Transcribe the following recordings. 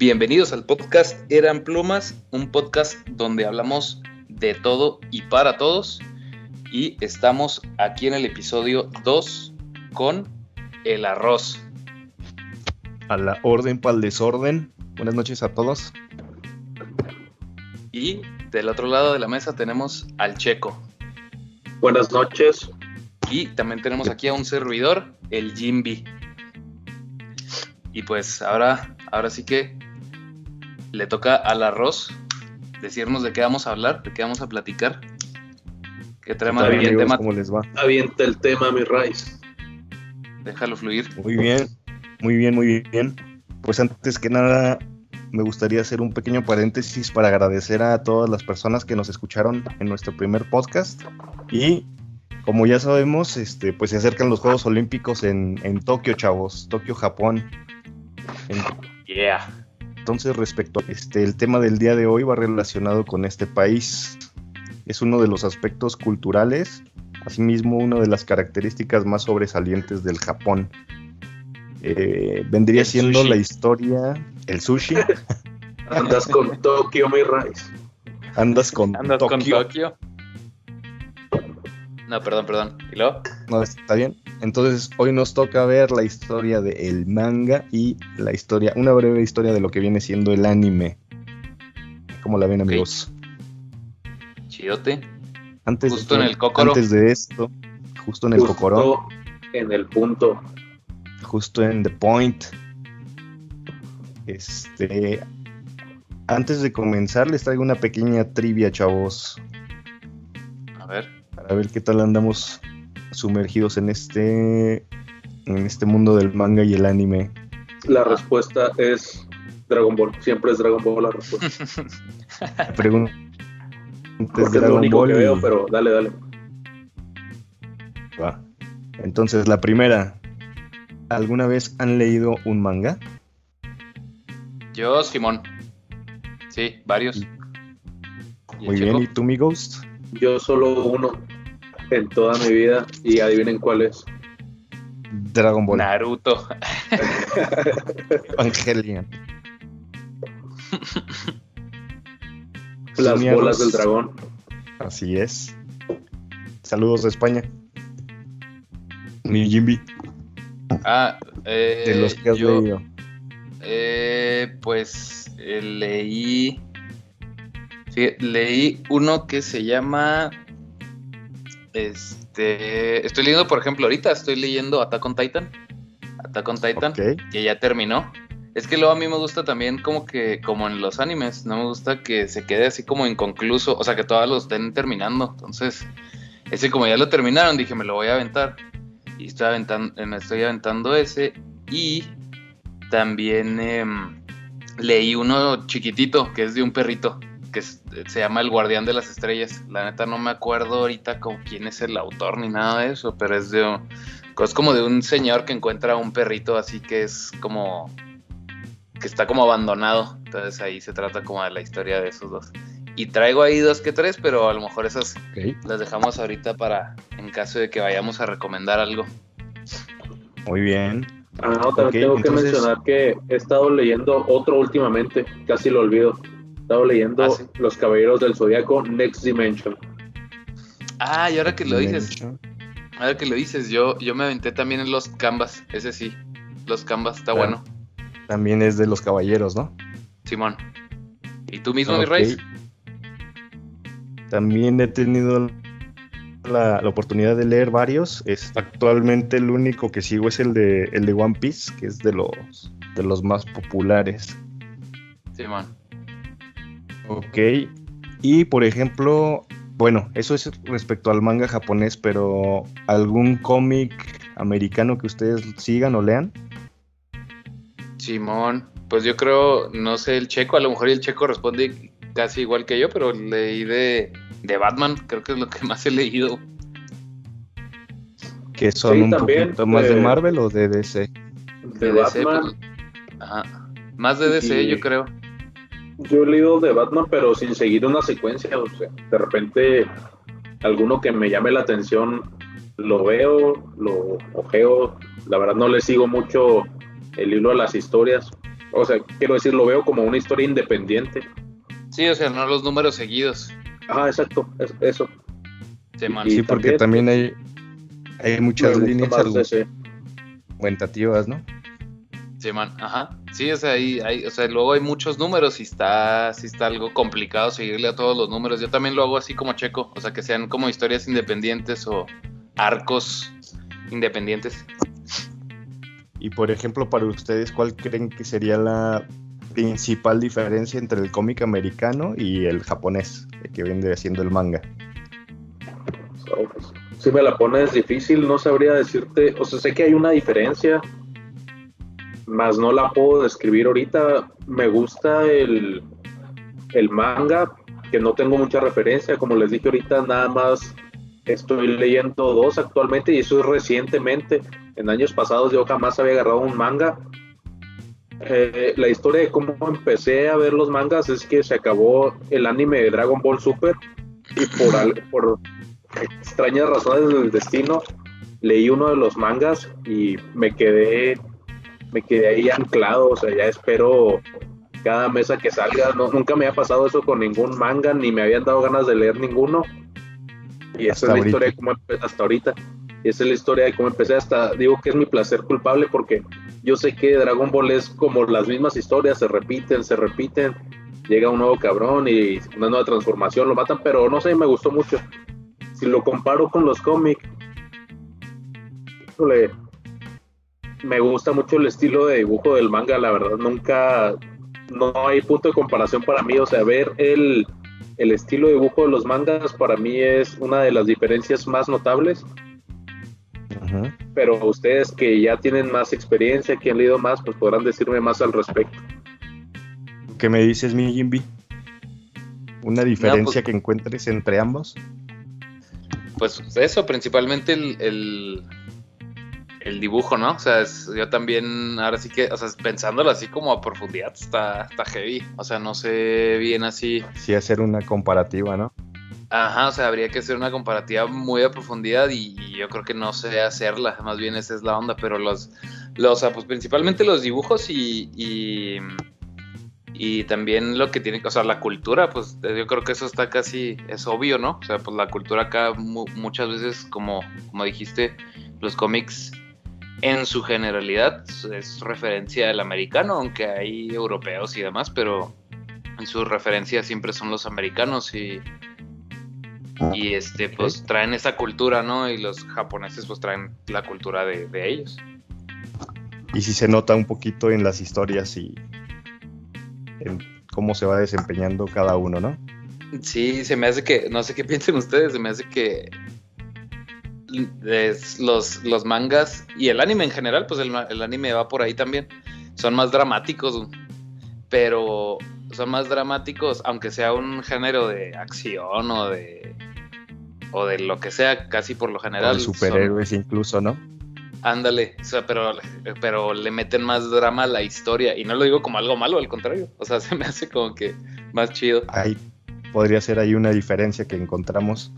Bienvenidos al podcast Eran Plumas, un podcast donde hablamos de todo y para todos. Y estamos aquí en el episodio 2 con el arroz. A la orden para el desorden. Buenas noches a todos. Y del otro lado de la mesa tenemos al Checo. Buenas noches. Y también tenemos aquí a un servidor, el Jimby. Y pues ahora, ahora sí que le toca al arroz decirnos de qué vamos a hablar, de qué vamos a platicar. ¿Qué tema ¿Qué tal, de amigos? tema? ¿Cómo les va? Avienta el tema, mi Rice. Déjalo fluir. Muy bien, muy bien, muy bien. Pues antes que nada, me gustaría hacer un pequeño paréntesis para agradecer a todas las personas que nos escucharon en nuestro primer podcast. Y como ya sabemos, este, pues se acercan los Juegos Olímpicos en, en Tokio, chavos. Tokio, Japón. Yeah. Entonces, respecto a este, el tema del día de hoy va relacionado con este país. Es uno de los aspectos culturales, asimismo una de las características más sobresalientes del Japón. Eh, vendría El siendo sushi. la historia, el sushi. Andas con Tokio, mi Rice. Andas con ¿Andas con Tokio. Tokio? No, perdón, perdón. ¿Y luego? No, está bien. Entonces, hoy nos toca ver la historia del manga y la historia, una breve historia de lo que viene siendo el anime. ¿Cómo la ven, amigos? Chidote. Antes, Justo en el cócoro. Antes de esto, justo en el Justo cocorón, En el punto. Justo en The Point. Este. Antes de comenzar, les traigo una pequeña trivia, chavos. A ver. Para ver qué tal andamos sumergidos en este. En este mundo del manga y el anime. La respuesta es Dragon Ball. Siempre es Dragon Ball la respuesta. Pregunta. Porque es lo único que veo, pero dale, dale. Va. Entonces, la primera. ¿Alguna vez han leído un manga? Yo, Simón. Sí, varios. ¿Y el Muy bien. ¿Y tú, mi Ghost? Yo solo uno en toda mi vida y adivinen cuál es. Dragon Ball. Naruto. Evangelion. Las Soñados. bolas del dragón. Así es. Saludos de España. Mi Jimmy, Ah, eh, de los que has yo, leído. eh, pues eh, leí. sí, leí uno que se llama. Este. Estoy leyendo, por ejemplo, ahorita estoy leyendo Attack on Titan. Attack on Titan, que ya terminó. Es que luego a mí me gusta también como que, como en los animes, no me gusta que se quede así como inconcluso, o sea, que todos lo estén terminando. Entonces, ese como ya lo terminaron, dije, me lo voy a aventar. Y estoy aventando, me estoy aventando ese. Y también em, leí uno chiquitito, que es de un perrito, que se llama El Guardián de las Estrellas. La neta no me acuerdo ahorita con quién es el autor ni nada de eso, pero es de... Es como de un señor que encuentra un perrito así que es como que está como abandonado. Entonces ahí se trata como de la historia de esos dos. Y traigo ahí dos que tres, pero a lo mejor esas las dejamos ahorita para en caso de que vayamos a recomendar algo. Muy bien. Ah, no, también Ok, tengo que entonces- mencionar que he estado leyendo otro últimamente, casi lo olvido. He estado leyendo Ah, sí. Los Caballeros del Zodiaco Next Dimension. Ah, y ahora que lo dices, Dimension. ahora que lo dices, yo, yo me aventé también en los Canvas, ese sí. Los Canvas está Claro. bueno. También es de los caballeros, ¿no? Simón. ¿Y tú mismo, mi Ok. Rey? También he tenido la, la oportunidad de leer varios. Es, actualmente el único que sigo es el de, el de One Piece, que es de los, de los más populares. Simón. Ok. Y por ejemplo, bueno, eso es respecto al manga japonés, pero ¿algún cómic americano que ustedes sigan o lean? Simón. Pues yo creo, no sé, el checo, a lo mejor el checo responde casi igual que yo, pero leí de, de Batman, creo que es lo que más he leído. Que son Sí, un también, poquito más de eh, Marvel o de DC. De DC, Batman. pues, ajá. Más de DC, Y- yo creo. Yo he leído de Batman, pero sin seguir una secuencia. O sea, de repente, alguno que me llame la atención, lo veo, lo ojeo. La verdad, no le sigo mucho el hilo a las historias. O sea, quiero decir, lo veo como una historia independiente. Sí, o sea, no los números seguidos. Ah, exacto, es- eso. Sí, man. Y Sí, porque también- también hay, hay muchas líneas argumentativas, ¿no? Sí, man. Ajá. Sí, o sea, ahí, hay, o sea, luego hay muchos números y está, sí está algo complicado seguirle a todos los números. Yo también lo hago así como checo, o sea, que sean como historias independientes o arcos independientes. Y por ejemplo, para ustedes, ¿cuál creen que sería la principal diferencia entre el cómic americano y el japonés, que viene siendo el manga? Si me la pones difícil, no sabría decirte. O sea, sé que hay una diferencia, más no la puedo describir ahorita. Me gusta el, el manga, que no tengo mucha referencia. Como les dije ahorita, nada más estoy leyendo dos actualmente y eso es recientemente. En años pasados yo jamás había agarrado un manga. Eh, la historia de cómo empecé a ver los mangas es que se acabó el anime de Dragon Ball Super y por, al- por extrañas razones del destino leí uno de los mangas y me quedé me quedé ahí anclado, o sea, ya espero cada mes a que salga, no, nunca me ha pasado eso con ningún manga, ni me habían dado ganas de leer ninguno. Y esa Hasta es la ahorita. historia de cómo empe- hasta ahorita. Y esa es la historia de cómo empecé hasta, digo que es mi placer culpable porque yo sé que Dragon Ball es como las mismas historias, se repiten, se repiten, llega un nuevo cabrón y una nueva transformación, lo matan, pero no sé, me gustó mucho. Si lo comparo con los cómics, me gusta mucho el estilo de dibujo del manga, la verdad, nunca, no hay punto de comparación para mí, o sea, ver el, el estilo de dibujo de los mangas para mí es una de las diferencias más notables, Pero ustedes que ya tienen más experiencia, que han leído más, pues podrán decirme más al respecto. ¿Qué me dices, mi Jimby? ¿Una diferencia pues- que encuentres entre ambos? Pues eso, principalmente el, el, el dibujo, ¿no? O sea, es- yo también, ahora sí que, o sea, pensándolo así como a profundidad, está, está heavy. O sea, no sé bien así. Sí, hacer una comparativa, ¿no? Ajá, o sea, habría que hacer una comparativa muy a profundidad y, yo creo que no sé hacerla, más bien esa es la onda, pero los, los o sea, pues principalmente los dibujos y, y, y también lo que tiene, o sea, la cultura, pues yo creo que eso está casi, es obvio, ¿no? O sea, pues la cultura acá mu- muchas veces, como, como dijiste, los cómics en su generalidad es referencia del americano, aunque hay europeos y demás, pero en su referencia siempre son los americanos y y este pues traen esa cultura, ¿no? Y los japoneses pues traen la cultura de, de ellos. Y si se nota un poquito en las historias y en cómo se va desempeñando cada uno, ¿no? Sí, se me hace que, no sé qué piensen ustedes, se me hace que es- los, los mangas y el anime en general, pues el, el anime va por ahí también, son más dramáticos, pero son más dramáticos, aunque sea un género de acción o de o de lo que sea, casi por lo O general. de son- superhéroes incluso, ¿no? Ándale, o sea, pero, pero le meten más drama a la historia. Y no lo digo como algo malo, al contrario. O sea, se me hace como que más chido. Ahí podría ser ahí una diferencia que encontramos.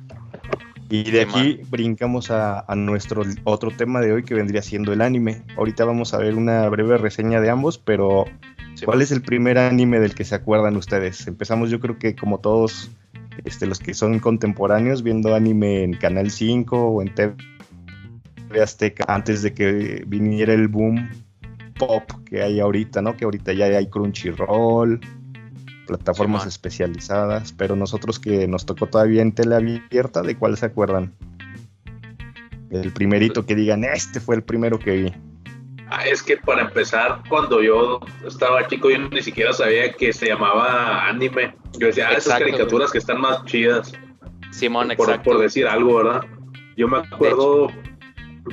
Y de aquí brincamos a, a nuestro otro tema de hoy que vendría siendo el anime. Ahorita vamos a ver una breve reseña de ambos, pero Sí, ¿cuál es el primer anime del que se acuerdan ustedes? Empezamos yo creo que como todos este, los que son contemporáneos viendo anime en Canal 5 o en TV Azteca antes de que viniera el boom pop que hay ahorita, ¿no? Que ahorita ya hay Crunchyroll, plataformas Sí, especializadas, pero nosotros que nos tocó todavía en tele abierta, ¿de cuál se acuerdan? El primerito que digan, este fue el primero que vi. Ah, es que para empezar, cuando yo estaba chico, yo ni siquiera sabía que se llamaba anime. Yo decía, ah, esas caricaturas que están más chidas, Simón, por, exacto. por decir algo, ¿verdad? Yo me acuerdo,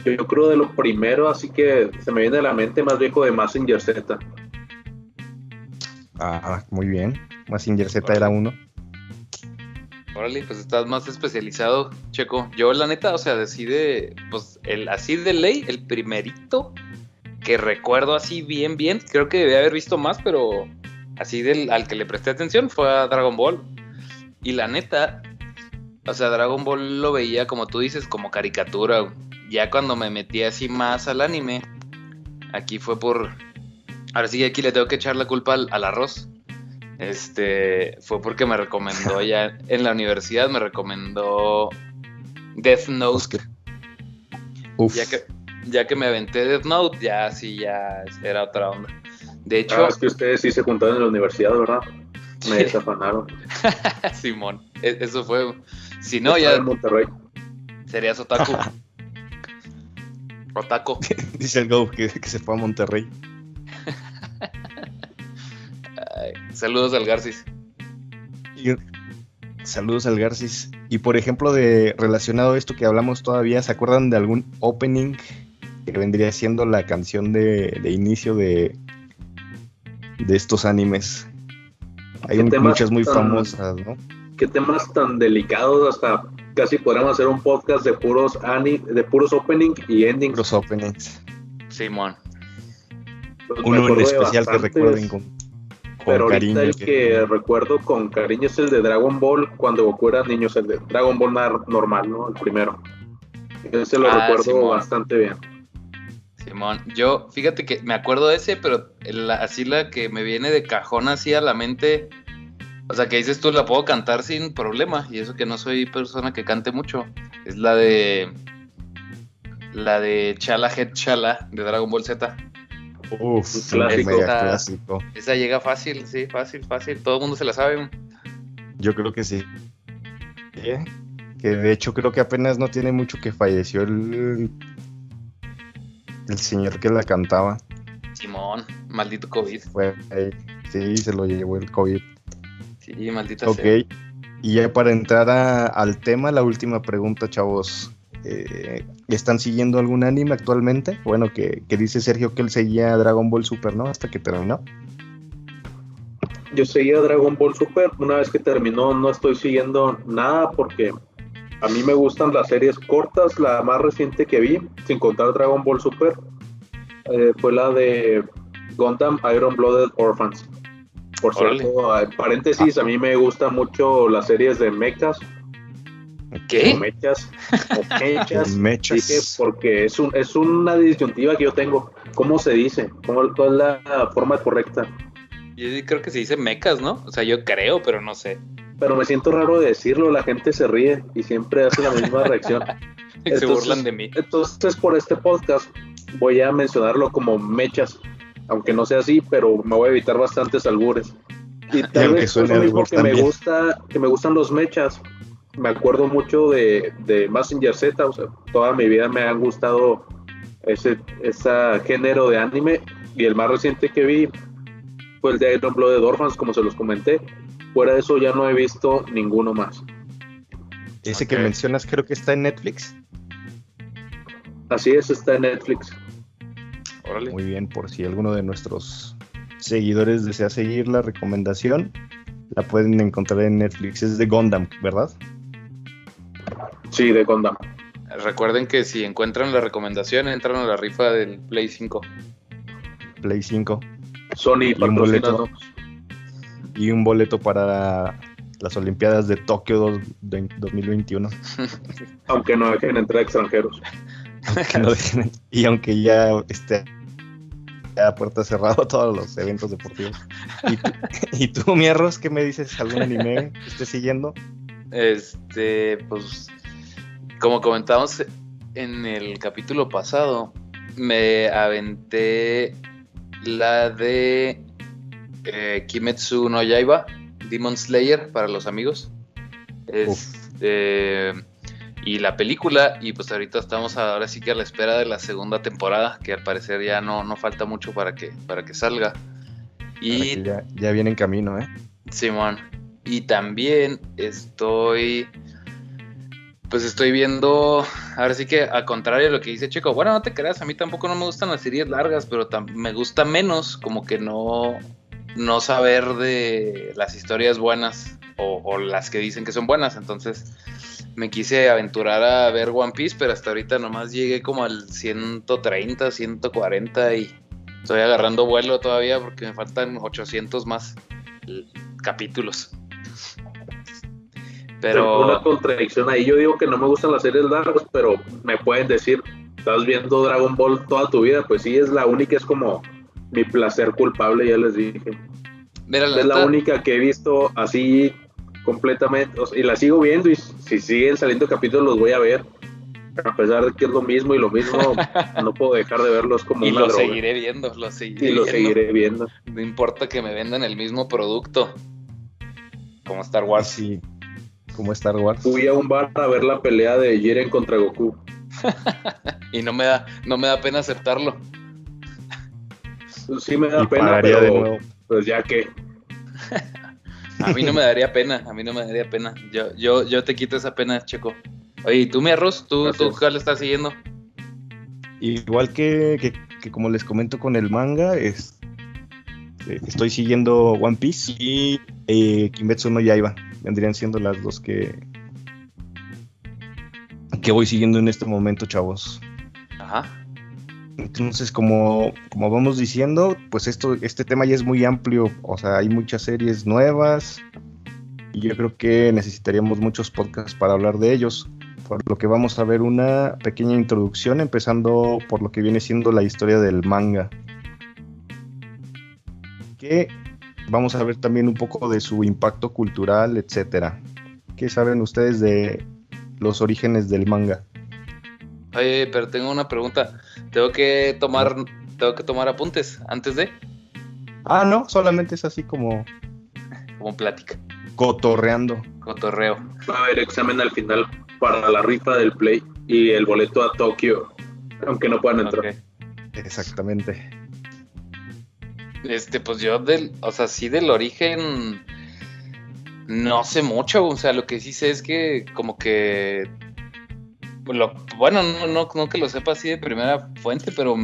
yo, yo creo de lo primero, así que se me viene a la mente más viejo de Massinger Z. Ah, muy bien. Massinger Z era uno. Órale, pues estás más especializado, Checo. Yo, la neta, o sea, decide, pues, el así de ley, el primerito que recuerdo así bien, bien, creo que debía haber visto más, pero así del al que le presté atención fue a Dragon Ball. Y la neta, o sea, Dragon Ball lo veía como tú dices, como caricatura. Ya cuando me metí así más al anime, aquí fue por... Ahora sí, aquí le tengo que echar la culpa al, al arroz. Este, fue porque me recomendó ya en la universidad, me recomendó Death Note. Uf. Ya que, ya que me aventé Death Note, ya sí, ya era otra onda. De Ah, hecho, es que ustedes sí se juntaron en la universidad, ¿verdad? Me Sí. desafanaron. Simón, e- eso fue. Si no, Estaba ya en Monterrey. serías otaku. Otaku. Dice el Go que, que se fue a Monterrey. Ay, saludos al Garcis. Y- saludos al Garcis. Y por ejemplo, de relacionado a esto que hablamos todavía, ¿se acuerdan de algún opening que vendría siendo la canción de, de inicio de, de estos animes? Hay ¿Qué un- temas muchas muy tan- famosas, ¿no? Qué temas tan delicados, hasta casi podríamos hacer un podcast de puros ani de puros opening y endings. Los openings. Simón. Pues Uno en especial que recuerden con, con Pero ahorita cariño. el que- que recuerdo con cariño es el de Dragon Ball, cuando Goku era niño, es el de Dragon Ball normal, ¿no? El primero. Ese lo Ah, recuerdo Simón. bastante bien. Simón, yo, fíjate que me acuerdo de ese, pero la- así la que me viene de cajón así a la mente, o sea, que dices tú, la puedo cantar sin problema, y eso que no soy persona que cante mucho, es la de, la de Chala Head Chala de Dragon Ball Z. Uf, clásico. mega clásico. Esa llega fácil, sí, fácil, fácil, todo el mundo se la sabe. Yo creo que sí. ¿Eh? Que de hecho creo que apenas no tiene mucho que falleció el, el señor que la cantaba. Simón, maldito COVID. Fue. Sí, se lo llevó el COVID. Sí, maldita Ok. sea. Y ya para entrar a- al tema, la última pregunta, chavos. Eh, ¿Están siguiendo algún anime actualmente? Bueno, que, que dice Sergio que él seguía Dragon Ball Super, ¿no? Hasta que terminó. Yo seguía Dragon Ball Super, una vez que terminó no estoy siguiendo nada porque a mí me gustan las series cortas, la más reciente que vi, sin contar Dragon Ball Super, eh, fue la de Gundam Iron Blooded Orphans. Por Órale. cierto, en paréntesis, a mí me gustan mucho las series de mechas, o ¿Qué? mechas, o mechas, Mechas. dije, porque es, un, es una disyuntiva que yo tengo. ¿Cómo se dice? ¿Cómo, ¿Cuál es la forma correcta? Yo creo que se dice mecas, ¿no? O sea, yo creo, pero no sé. Pero me siento raro de decirlo, la gente se ríe y siempre hace la misma reacción. Se Entonces- burlan de mí. Entonces, por este podcast voy a mencionarlo como mechas, aunque no sea así, pero me voy a evitar bastantes albures. Y tal vez suene lo mismo que me gusta, que me gustan los mechas, me acuerdo mucho de, de Mazinger Z, o sea, toda mi vida me han gustado ese, ese género de anime y el más reciente que vi fue el de Iron Blooded Orphans, como se los comenté. Fuera de eso ya no he visto ninguno más. Ese que mencionas creo que está en Netflix. Así es, está en Netflix. Órale. Muy bien, por si alguno de nuestros seguidores desea seguir la recomendación, la pueden encontrar en Netflix. Es de Gundam, ¿verdad? Sí, de Gundam. Recuerden que si encuentran la recomendación, entran a la rifa del Play 5. Play 5. Sony Y un boleto. Y un boleto para las Olimpiadas de Tokio dos- de- 2021. Aunque no dejen entrar extranjeros. Que no dejen- y aunque ya esté a puerta cerrada todos los eventos deportivos. ¿Y tú, y tú, mi arroz, qué me dices? ¿Algún anime que estés siguiendo? Este, pues, como comentamos en el capítulo pasado, me aventé la de eh, Kimetsu no Yaiba, Demon Slayer para los amigos. Este, y la película, y pues ahorita estamos ahora sí que a la espera de la segunda temporada, que al parecer ya no, no falta mucho para que, para que salga. Y ya, ya viene en camino, ¿eh? Simón. Y también estoy. Pues estoy viendo. Ahora sí que, a contrario de lo que dice Chico. Bueno, no te creas, a mí tampoco no me gustan las series largas, pero me gusta menos como que no. No saber de las historias buenas o, las que dicen que son buenas. Entonces me quise aventurar a ver One Piece, pero hasta ahorita nomás llegué como al 130, 140 y Estoy agarrando vuelo todavía porque me faltan 800 más capítulos. Pero una contradicción ahí. Yo digo que no me gustan las series largas, pero me pueden decir, estás viendo Dragon Ball toda tu vida, pues sí, es la única, es como mi placer culpable, ya les dije. es la única que he visto así completamente, y la sigo viendo y si siguen saliendo capítulos los voy a ver. A pesar de que es lo mismo y lo mismo, no puedo dejar de verlos como y lo seguiré viendo, lo seguiré y lo seguiré viendo. No importa que me vendan el mismo producto. Como Star Wars. Sí, como Star Wars. Fui a un bar a ver la pelea de Jiren contra Goku. y no me da, no me da pena aceptarlo. Sí me da pena, pero pues ya que. a mí no me daría pena, a mí no me daría pena. Yo, yo, yo te quito esa pena, Checo. Oye, ¿y tú, mi arroz? ¿Tú, tú cuál estás siguiendo? Igual que, que, como les comento con el manga, es, eh, estoy siguiendo One Piece y eh, Kimetsu no Yaiba vendrían siendo las dos que, que voy siguiendo en este momento, chavos. Ajá. Entonces, como, como vamos diciendo, pues esto, este tema ya es muy amplio, o sea, hay muchas series nuevas y yo creo que necesitaríamos muchos podcasts para hablar de ellos, por lo que vamos a ver una pequeña introducción, empezando por lo que viene siendo la historia del manga. Que Vamos a ver también un poco de su impacto cultural, etcétera. ¿Qué saben ustedes de los orígenes del manga? Oye, pero tengo una pregunta. Tengo que tomar, tengo que tomar apuntes antes de. Ah, no, solamente es así como. Como plática. Cotorreando. Cotorreo. Va a haber examen al final para la rifa del Play y el boleto a Tokio, aunque no puedan entrar. Exactamente. Este, pues yo del, o sea, sí del origen no sé mucho, o sea, lo que sí sé es que como que bueno, no, no, no que lo sepa así de primera fuente, pero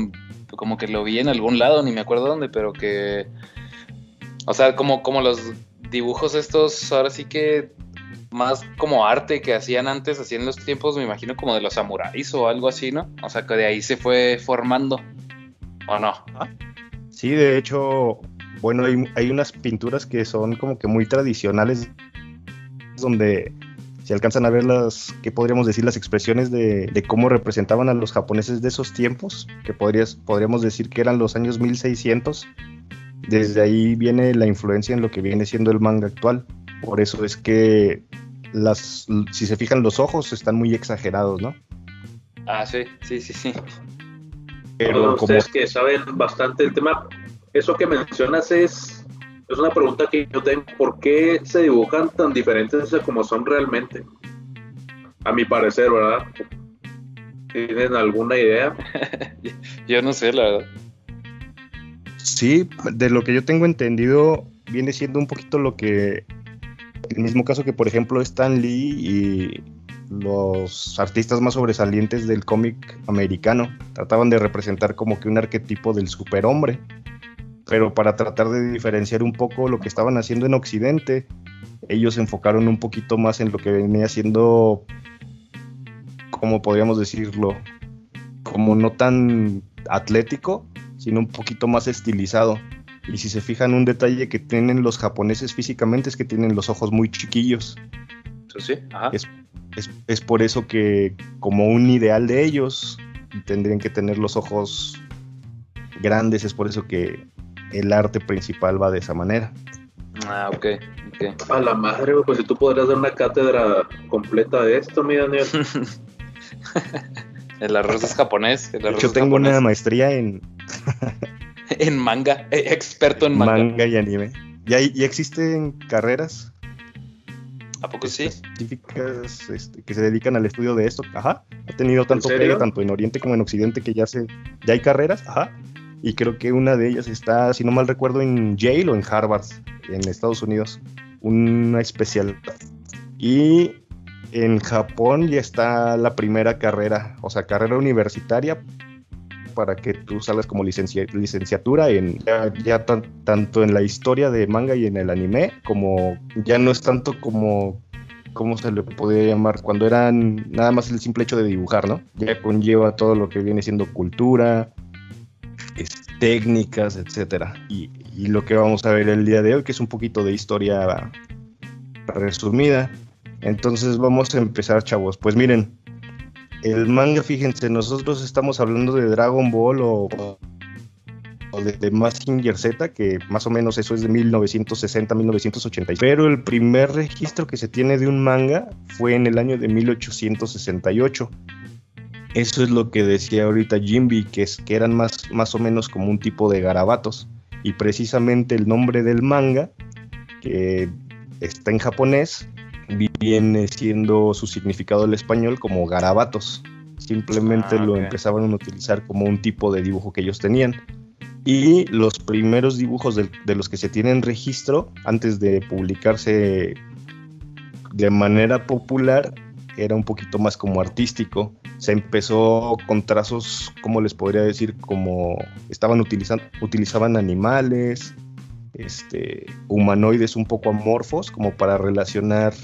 como que lo vi en algún lado, ni me acuerdo dónde, pero que o sea, como, los dibujos estos, ahora sí que más como arte que hacían antes, así en los tiempos, me imagino como de los samuráis o algo así, ¿no? O sea, que de ahí se fue formando, ¿o no? ¿Ah? Sí, de hecho, bueno, hay, unas pinturas que son como que muy tradicionales, donde se alcanzan a ver las, ¿qué podríamos decir? Las expresiones de, cómo representaban a los japoneses de esos tiempos, que podrías, podríamos decir que eran los años 1600. Desde ahí viene la influencia en lo que viene siendo el manga actual. Por eso es que las, si se fijan los ojos están muy exagerados, ¿no? Ah, sí, sí, sí, sí. Pero ustedes que saben bastante el tema, eso que mencionas es, es una pregunta que yo tengo, ¿por qué se dibujan tan diferentes como son realmente? A mi parecer, ¿verdad? ¿Tienen alguna idea? yo no sé, la verdad. Sí, de lo que yo tengo entendido, viene siendo un poquito lo que, el mismo caso que por ejemplo Stan Lee y los artistas más sobresalientes del cómic americano. Trataban de representar como que un arquetipo del superhombre, pero para tratar de diferenciar un poco lo que estaban haciendo en Occidente, ellos se enfocaron un poquito más en lo que venía siendo, como podríamos decirlo, como no tan atlético, sino un poquito más estilizado. Y si se fijan, un detalle que tienen los japoneses físicamente es que tienen los ojos muy chiquillos. Eso sí, ajá. Es, por eso que como un ideal de ellos tendrían que tener los ojos grandes, es por eso que el arte principal va de esa manera. Ah, ok. okay. A la madre, pues si tú podrías dar una cátedra completa de esto, mi Daniel. el arroz es japonés. Yo tengo una maestría en... en manga, eh, experto en manga. Manga y anime. ¿Ya, ya existen carreras ¿A poco sí? Específicas este, que se dedican al estudio de esto. Ajá. Ha tenido tanto pega tanto en Oriente como en Occidente que ya se ya hay carreras. Ajá. Y creo que una de ellas está, si no mal recuerdo, en Yale o en Harvard, en Estados Unidos. Una especial. Y en Japón ya está la primera carrera, o sea, carrera universitaria para que tú salgas como licenciatura en ya, tanto en la historia de manga y en el anime, como ya no es tanto como ¿cómo se le podría llamar? Cuando eran nada más el simple hecho de dibujar, ¿no? Ya conlleva todo lo que viene siendo cultura, técnicas, etcétera. Y, lo que vamos a ver el día de hoy, que es un poquito de historia resumida. Entonces vamos a empezar, chavos. Pues miren, el manga, fíjense, nosotros estamos hablando de Dragon Ball o, o de, de Mazinger Z, que más o menos eso es de 1960-1980. Pero el primer registro que se tiene de un manga fue en el año de 1868. Eso es lo que decía ahorita Jimby, que, es, que eran más, más o menos como un tipo de garabatos. Y precisamente el nombre del manga, que está en japonés, viene siendo su significado del español como garabatos. Simplemente Ah, lo empezaban a utilizar como un tipo de dibujo que ellos tenían. Y los primeros dibujos de, de los que se tienen registro, antes de publicarse de manera popular, era un poquito más como artístico. Se empezó con trazos, como les podría decir, como estaban utilizando, utilizaban animales, este, humanoides un poco amorfos, como para relacionar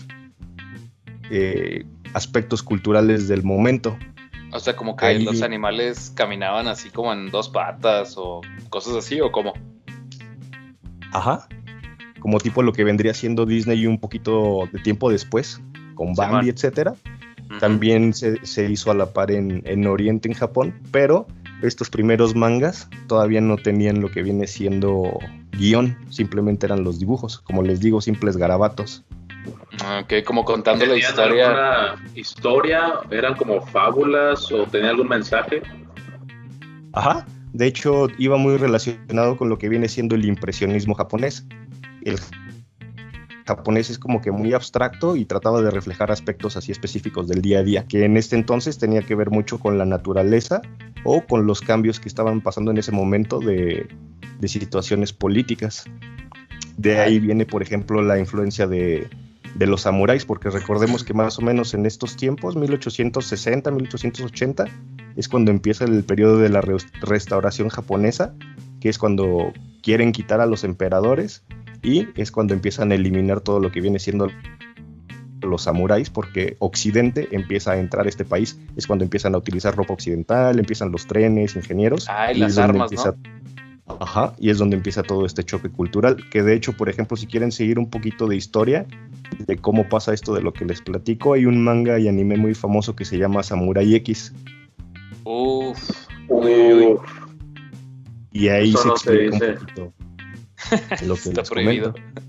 eh, aspectos culturales del momento. O sea, como que Ahí- los animales caminaban así como en dos patas o cosas así, o como. Ajá. Como tipo lo que vendría siendo Disney un poquito de tiempo después, con Bambi, etcétera. También se, se hizo a la par en, en Oriente, en Japón, pero estos primeros mangas todavía no tenían lo que viene siendo guion, simplemente eran los dibujos, como les digo, simples garabatos. Ok, como contando la ¿Tenían historia. alguna historia? ¿Eran como fábulas o tenía algún mensaje? Ajá. De hecho, iba muy relacionado con lo que viene siendo el impresionismo japonés. El japonés es como que muy abstracto y trataba de reflejar aspectos así específicos del día a día, que en este entonces tenía que ver mucho con la naturaleza o con los cambios que estaban pasando en ese momento de, de situaciones políticas. De ahí viene, por ejemplo, la influencia de, de los samuráis, porque recordemos que más o menos en estos tiempos, 1860, 1880, es cuando empieza el periodo de la re- restauración japonesa, que es cuando quieren quitar a los emperadores y es cuando empiezan a eliminar todo lo que viene siendo los samuráis, porque Occidente empieza a entrar a este país, es cuando empiezan a utilizar ropa occidental, empiezan los trenes, ingenieros. Ah, y las ¿no? Ajá, y es donde empieza todo este choque cultural, que de hecho, por ejemplo, si quieren seguir un poquito de historia de cómo pasa esto de lo que les platico, hay un manga y anime muy famoso que se llama Samurai X, Uf. Uy, y ahí Eso se no se explica dice. un poquito lo que Está prohibido. comento.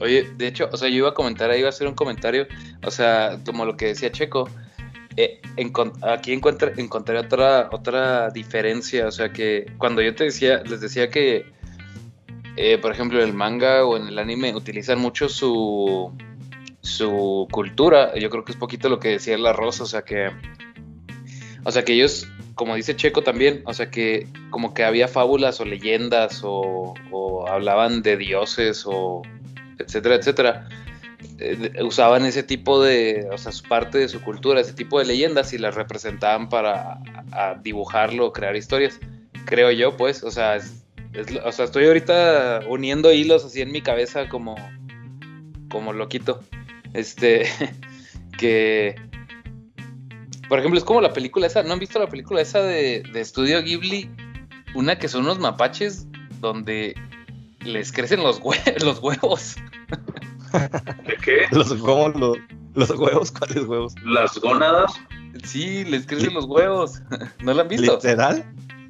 Oye, de hecho, o sea, yo iba a comentar, ahí iba a hacer un comentario, o sea, como lo que decía Checo, eh, aquí encontré otra, otra diferencia, o sea, que cuando yo te decía, les decía que, eh, por ejemplo, en el manga o en el anime utilizan mucho su, su cultura, yo creo que es poquito lo que decía la Rosa, o sea, que, o sea, que ellos, como dice Checo también, o sea, que como que había fábulas o leyendas o, hablaban de dioses o etcétera, etcétera, eh, usaban ese tipo de, o sea, parte de su cultura, ese tipo de leyendas y las representaban para a- a dibujarlo, crear historias. Creo yo, pues, o sea, es- o sea, estoy ahorita uniendo hilos así en mi cabeza como, como loquito. Este, que, por ejemplo, es como la película esa, ¿no han visto la película esa de, de Estudio Ghibli? Una que son unos mapaches donde les crecen los, hue- los huevos. ¿De qué? Los, ¿cómo lo- los huevos? ¿Cuáles huevos? ¿Las gónadas? Sí, les crecen los huevos. ¿No la han visto? ¿Literal?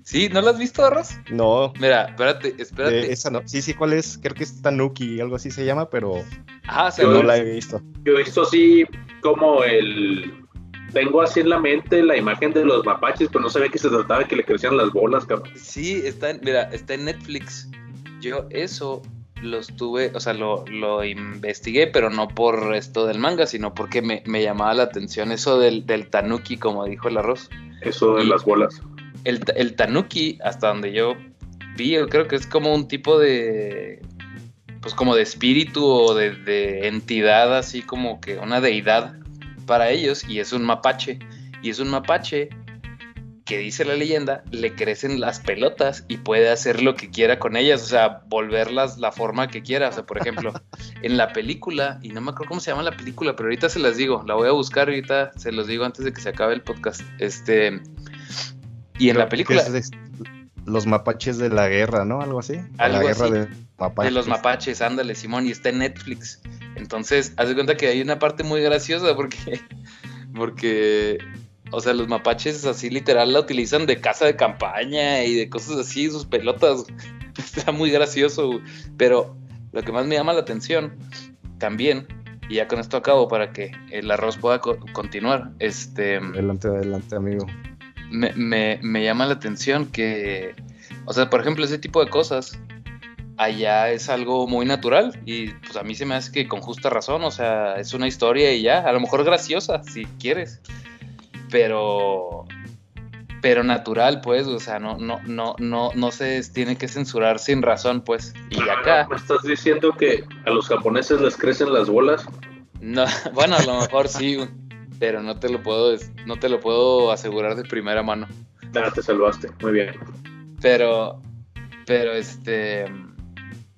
Sí, ¿no la has visto, Arroz? No, Mira, espérate, espérate. de esa no. Sí, sí, ¿cuál es? Creo que es Tanuki, algo así se llama, pero Ajá, o sea, no la he visto. Yo he visto así como el... Tengo así en la mente la imagen de los mapaches, pero no sabía que se trataba de que le crecían las bolas, cabrón. Sí, está en, mira, está en Netflix. Yo eso lo estuve, o sea, lo, lo investigué, pero no por esto del manga, sino porque me, me llamaba la atención eso del, del tanuki, como dijo el arroz. Eso de Y- las bolas. El, el tanuki, hasta donde yo vi, yo creo que es como un tipo de, pues como de espíritu o de, de entidad, así como que una deidad para ellos, y es un mapache. Y es un mapache que dice la leyenda, le crecen las pelotas y puede hacer lo que quiera con ellas, o sea, volverlas la forma que quiera. O sea, por ejemplo, en la película, y no me acuerdo cómo se llama la película, pero ahorita se las digo, la voy a buscar ahorita, se los digo antes de que se acabe el podcast. Este, y en la película, es los mapaches de la guerra, ¿no? Algo así. Algo la guerra así. de mapaches. De los mapaches, ándale, Simón, y está en Netflix. Entonces, haz de cuenta que hay una parte muy graciosa porque, porque, o sea, los mapaches así literal la utilizan de casa de campaña y de cosas así, sus pelotas. Está muy gracioso, pero lo que más me llama la atención también, y ya con esto acabo para que el arroz pueda co- continuar, este... Adelante, adelante, amigo. me, me, me llama la atención que, o sea, por ejemplo, ese tipo de cosas allá es algo muy natural y pues a mí se me hace que con justa razón, o sea, es una historia y ya, a lo mejor graciosa si quieres, pero pero natural, pues, o sea, no no no no no se tiene que censurar sin razón, pues. Y acá ¿Me estás diciendo que a los japoneses les crecen las bolas? no, bueno, a lo mejor sí, pero no te lo puedo no te lo puedo asegurar de primera mano. Ah, te salvaste. Muy bien. Pero, pero este,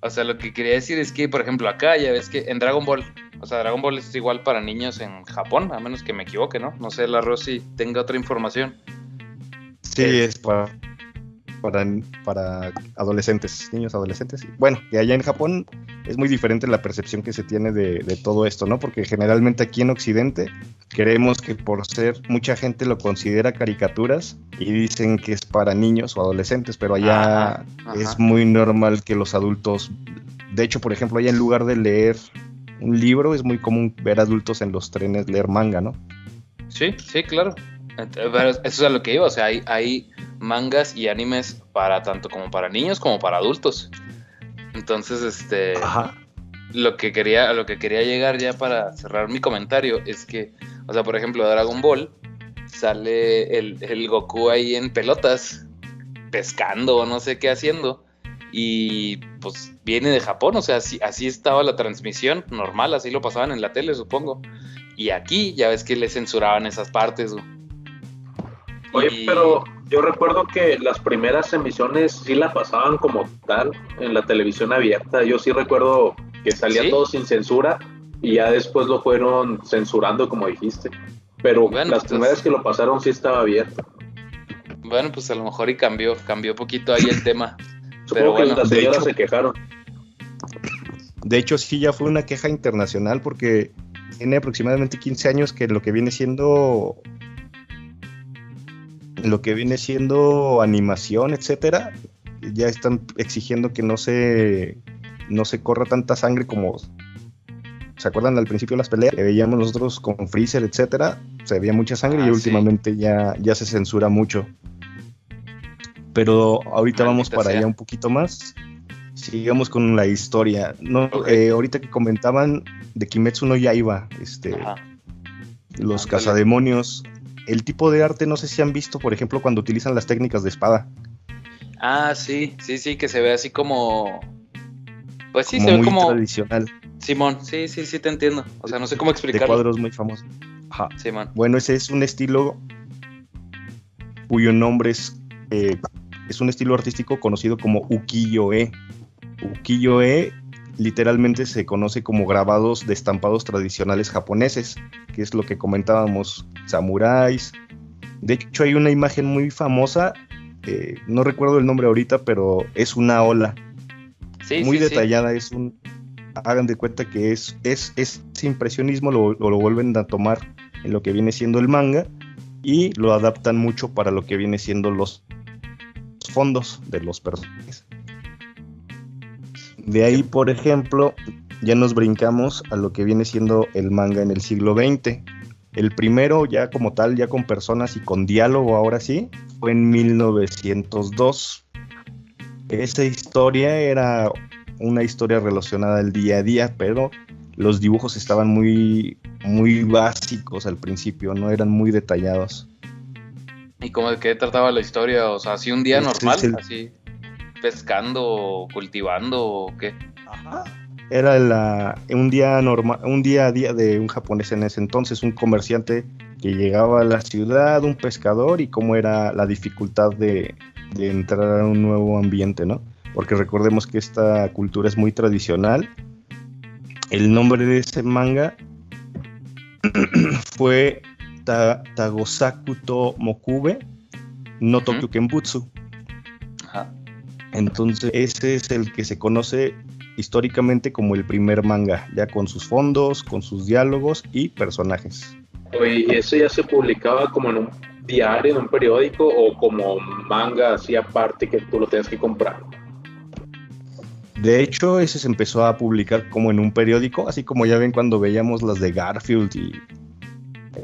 o sea, lo que quería decir es que, por ejemplo, acá ya ves que en Dragon Ball, o sea, Dragon Ball es igual para niños en Japón, a menos que me equivoque, ¿no? No sé, la Rosy tenga otra información. Sí, es para, para, para adolescentes, niños adolescentes. Bueno, que allá en Japón es muy diferente la percepción que se tiene de, de todo esto, ¿no? Porque generalmente aquí en Occidente creemos que por ser mucha gente lo considera caricaturas y dicen que es para niños o adolescentes, pero allá Ajá, ajá. es muy normal que los adultos, de hecho, por ejemplo, allá en lugar de leer un libro, es muy común ver adultos en los trenes leer manga, ¿no? Sí, sí, claro. Pero eso es a lo que iba, o sea, hay, hay mangas y animes para tanto como para niños como para adultos. Entonces, este, Ajá. lo que quería, a lo que quería llegar ya para cerrar mi comentario es que, o sea, por ejemplo, Dragon Ball sale el, el Goku ahí en pelotas, pescando o no sé qué haciendo. Y pues viene de Japón, o sea, así, así estaba la transmisión normal, así lo pasaban en la tele, supongo. Y aquí ya ves que le censuraban esas partes. güey. Oye, Y- pero yo recuerdo que las primeras emisiones sí la pasaban como tal en la televisión abierta. Yo sí recuerdo que salía ¿Sí? todo sin censura y ya después lo fueron censurando, como dijiste. Pero Bueno, las pues- primeras que lo pasaron sí estaba abierto. Bueno, pues a lo mejor y cambió, cambió poquito ahí el tema. Supongo bueno, que las de señoras hecho- se quejaron. De hecho, sí, ya fue una queja internacional porque tiene aproximadamente 15 años que lo que viene siendo. Lo que viene siendo animación, etcétera, ya están exigiendo que no se, no se corra tanta sangre como. ¿Se acuerdan al principio de las peleas que veíamos nosotros con Freezer, etcétera? Se veía mucha sangre Ah, y sí. últimamente ya, ya se censura mucho. Pero ahorita vamos para sea. allá un poquito más. Sigamos con la historia. No, eh, ahorita que comentaban de Kimetsu no Yaiba, este, Ajá. los Ándale. cazademonios, el tipo de arte, no sé si han visto, por ejemplo, cuando utilizan las técnicas de espada, Ah, sí, sí, sí, que se ve así como. Pues sí, como se ve muy como. tradicional, Simón, sí, sí, sí, te entiendo. O sea, no sé cómo de explicarlo. cuadros muy famosos. Ajá. Simón. Bueno, ese es un estilo cuyo nombre es, eh, es un estilo artístico conocido como ukiyo-e. Ukiyo-e literalmente se conoce como grabados de estampados tradicionales japoneses, que es lo que comentábamos, samuráis. De hecho, hay una imagen muy famosa, eh, no recuerdo el nombre ahorita, pero es una ola Sí, muy sí, sí. detallada, es un hagan de cuenta que es, es, es impresionismo, lo, lo, lo vuelven a tomar en lo que viene siendo el manga y lo adaptan mucho para lo que viene siendo los fondos de los personajes. De ahí, por ejemplo, ya nos brincamos a lo que viene siendo el manga en el siglo XX. El primero, ya como tal, ya con personas y con diálogo, ahora sí, fue en 1902. Esa historia era una historia relacionada al día a día, pero los dibujos estaban muy, muy básicos al principio, no eran muy detallados. ¿Y cómo de qué trataba la historia? O sea, así un día normal, el- así pescando, o cultivando o qué. Era la- un día normal, un día a día de un japonés en ese entonces, un comerciante que llegaba a la ciudad, un pescador y cómo era la dificultad de, de entrar a un nuevo ambiente, ¿no? Porque recordemos que esta cultura es muy tradicional. El nombre de ese manga fue Ta- Tagosaku to Mokube no. Tokyo Kenbutsu. Entonces, ese es el que se conoce históricamente como el primer manga, ya con sus fondos, con sus diálogos y personajes. Oye, ¿y eso ya se publicaba como en un diario, en un periódico o como manga así aparte que tú lo tienes que comprar? De hecho, ese se empezó a publicar como en un periódico, así como ya ven cuando veíamos las de Garfield y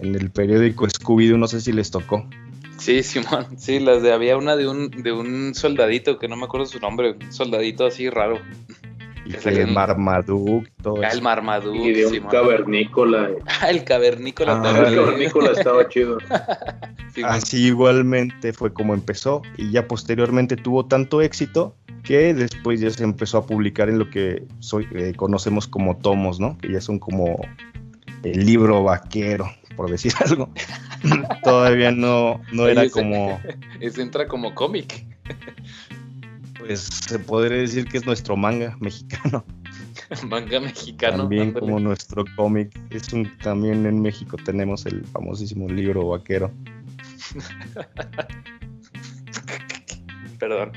en el periódico Scooby-Doo, no sé si les tocó. Sí, Simón, sí, las de había una de un, de un soldadito que no me acuerdo su nombre, un soldadito así raro. Y el Marmaduke, todo ah, el Marmaduke. Y de un cavernícola. Ah, el cavernícola. Ah, el cavernícola estaba chido. Así igualmente fue como empezó y ya posteriormente tuvo tanto éxito que después ya se empezó a publicar en lo que soy, eh, conocemos como tomos, ¿no? Que ya son como el libro vaquero, por decir algo. Todavía no, no era como... Ese entra como cómic. pues se podría decir que es nuestro manga mexicano. manga mexicano. También como nuestro cómic. Es un, también en México tenemos el famosísimo libro vaquero. Perdón.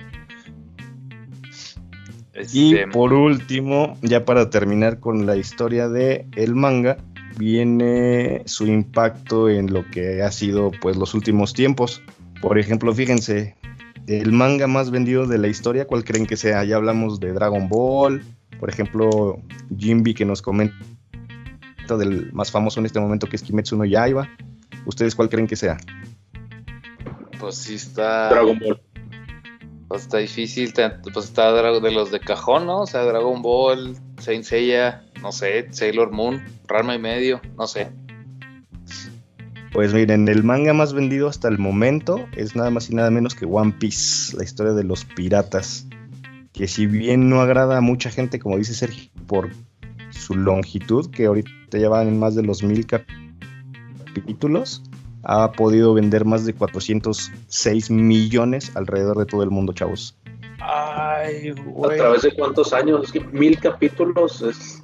Y este, por último, ya para terminar con la historia de el manga, viene su impacto en lo que ha sido pues los últimos tiempos. Por ejemplo, fíjense, el manga más vendido de la historia, ¿cuál creen que sea? Ya hablamos de Dragon Ball, por ejemplo, Jimby que nos comenta del más famoso en este momento que es Kimetsu no Yaiba. ¿Ustedes cuál creen que sea? Pues sí está Dragon Ball. Pues está difícil, pues está de los de cajón, ¿no? O sea, Dragon Ball, Saint Seiya, no sé, Sailor Moon, Rama y medio, no sé. Pues miren, el manga más vendido hasta el momento es nada más y nada menos que One Piece, la historia de los piratas. Que si bien no agrada a mucha gente, como dice Sergio, por su longitud, que ahorita llevan en más de los mil capítulos, ha podido vender más de 406 millones alrededor de todo el mundo, chavos. Ay, güey. ¿A través de cuántos años? Es que mil capítulos es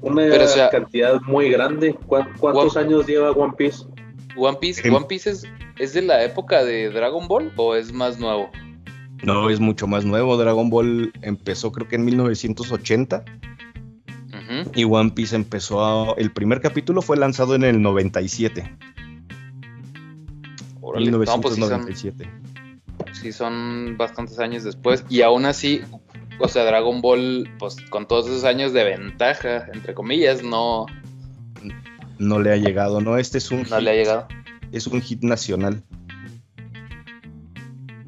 una cantidad muy grande. ¿Cuántos años lleva One Piece? One Piece, One Piece es, es, de la época de Dragon Ball o es más nuevo? No, es mucho más nuevo. Dragon Ball empezó creo que en 1980. Y One Piece empezó a, El primer capítulo fue lanzado en el 97. 1997. Pues sí, son, bastantes años después. Y aún así, o sea, Dragon Ball, pues con todos esos años de ventaja, entre comillas, no. No le ha llegado, ¿no? Este es un. No le ha llegado. Es un hit nacional.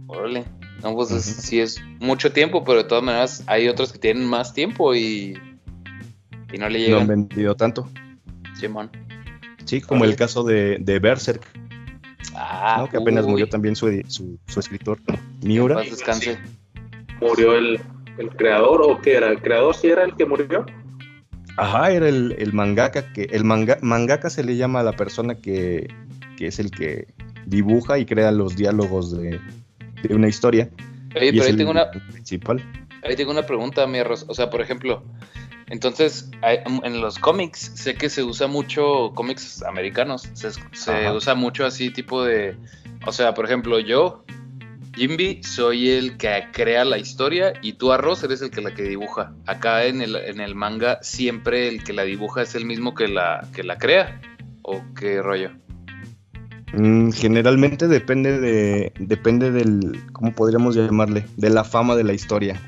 Órale. No, pues sí es mucho tiempo, pero de todas maneras hay otros que tienen más tiempo y. Y no le llegan. No han vendido tanto. Simón. Sí, como el caso de, de Berserk, Ah, que apenas murió también su, escritor, Miura. descanse. ¿Murió el, creador o qué era? ¿El creador sí era el que murió? Ajá, era el, mangaka, que el manga, mangaka se le llama a la persona que, es el que dibuja y crea los diálogos de, una historia. pero ahí tengo una principal. Ahí tengo una pregunta, mi arroz. O sea, por ejemplo, entonces, en los cómics, sé que se usa mucho, cómics americanos, se, usa mucho así tipo de, o sea, por ejemplo, yo, Jimby, soy el que crea la historia y tú, Arroz, eres el que la que dibuja. Acá en el, en el manga, siempre el que la dibuja es el mismo que la, que la crea, ¿o qué rollo? Mm, generalmente depende de, depende del, ¿cómo podríamos llamarle? De la fama de la historia.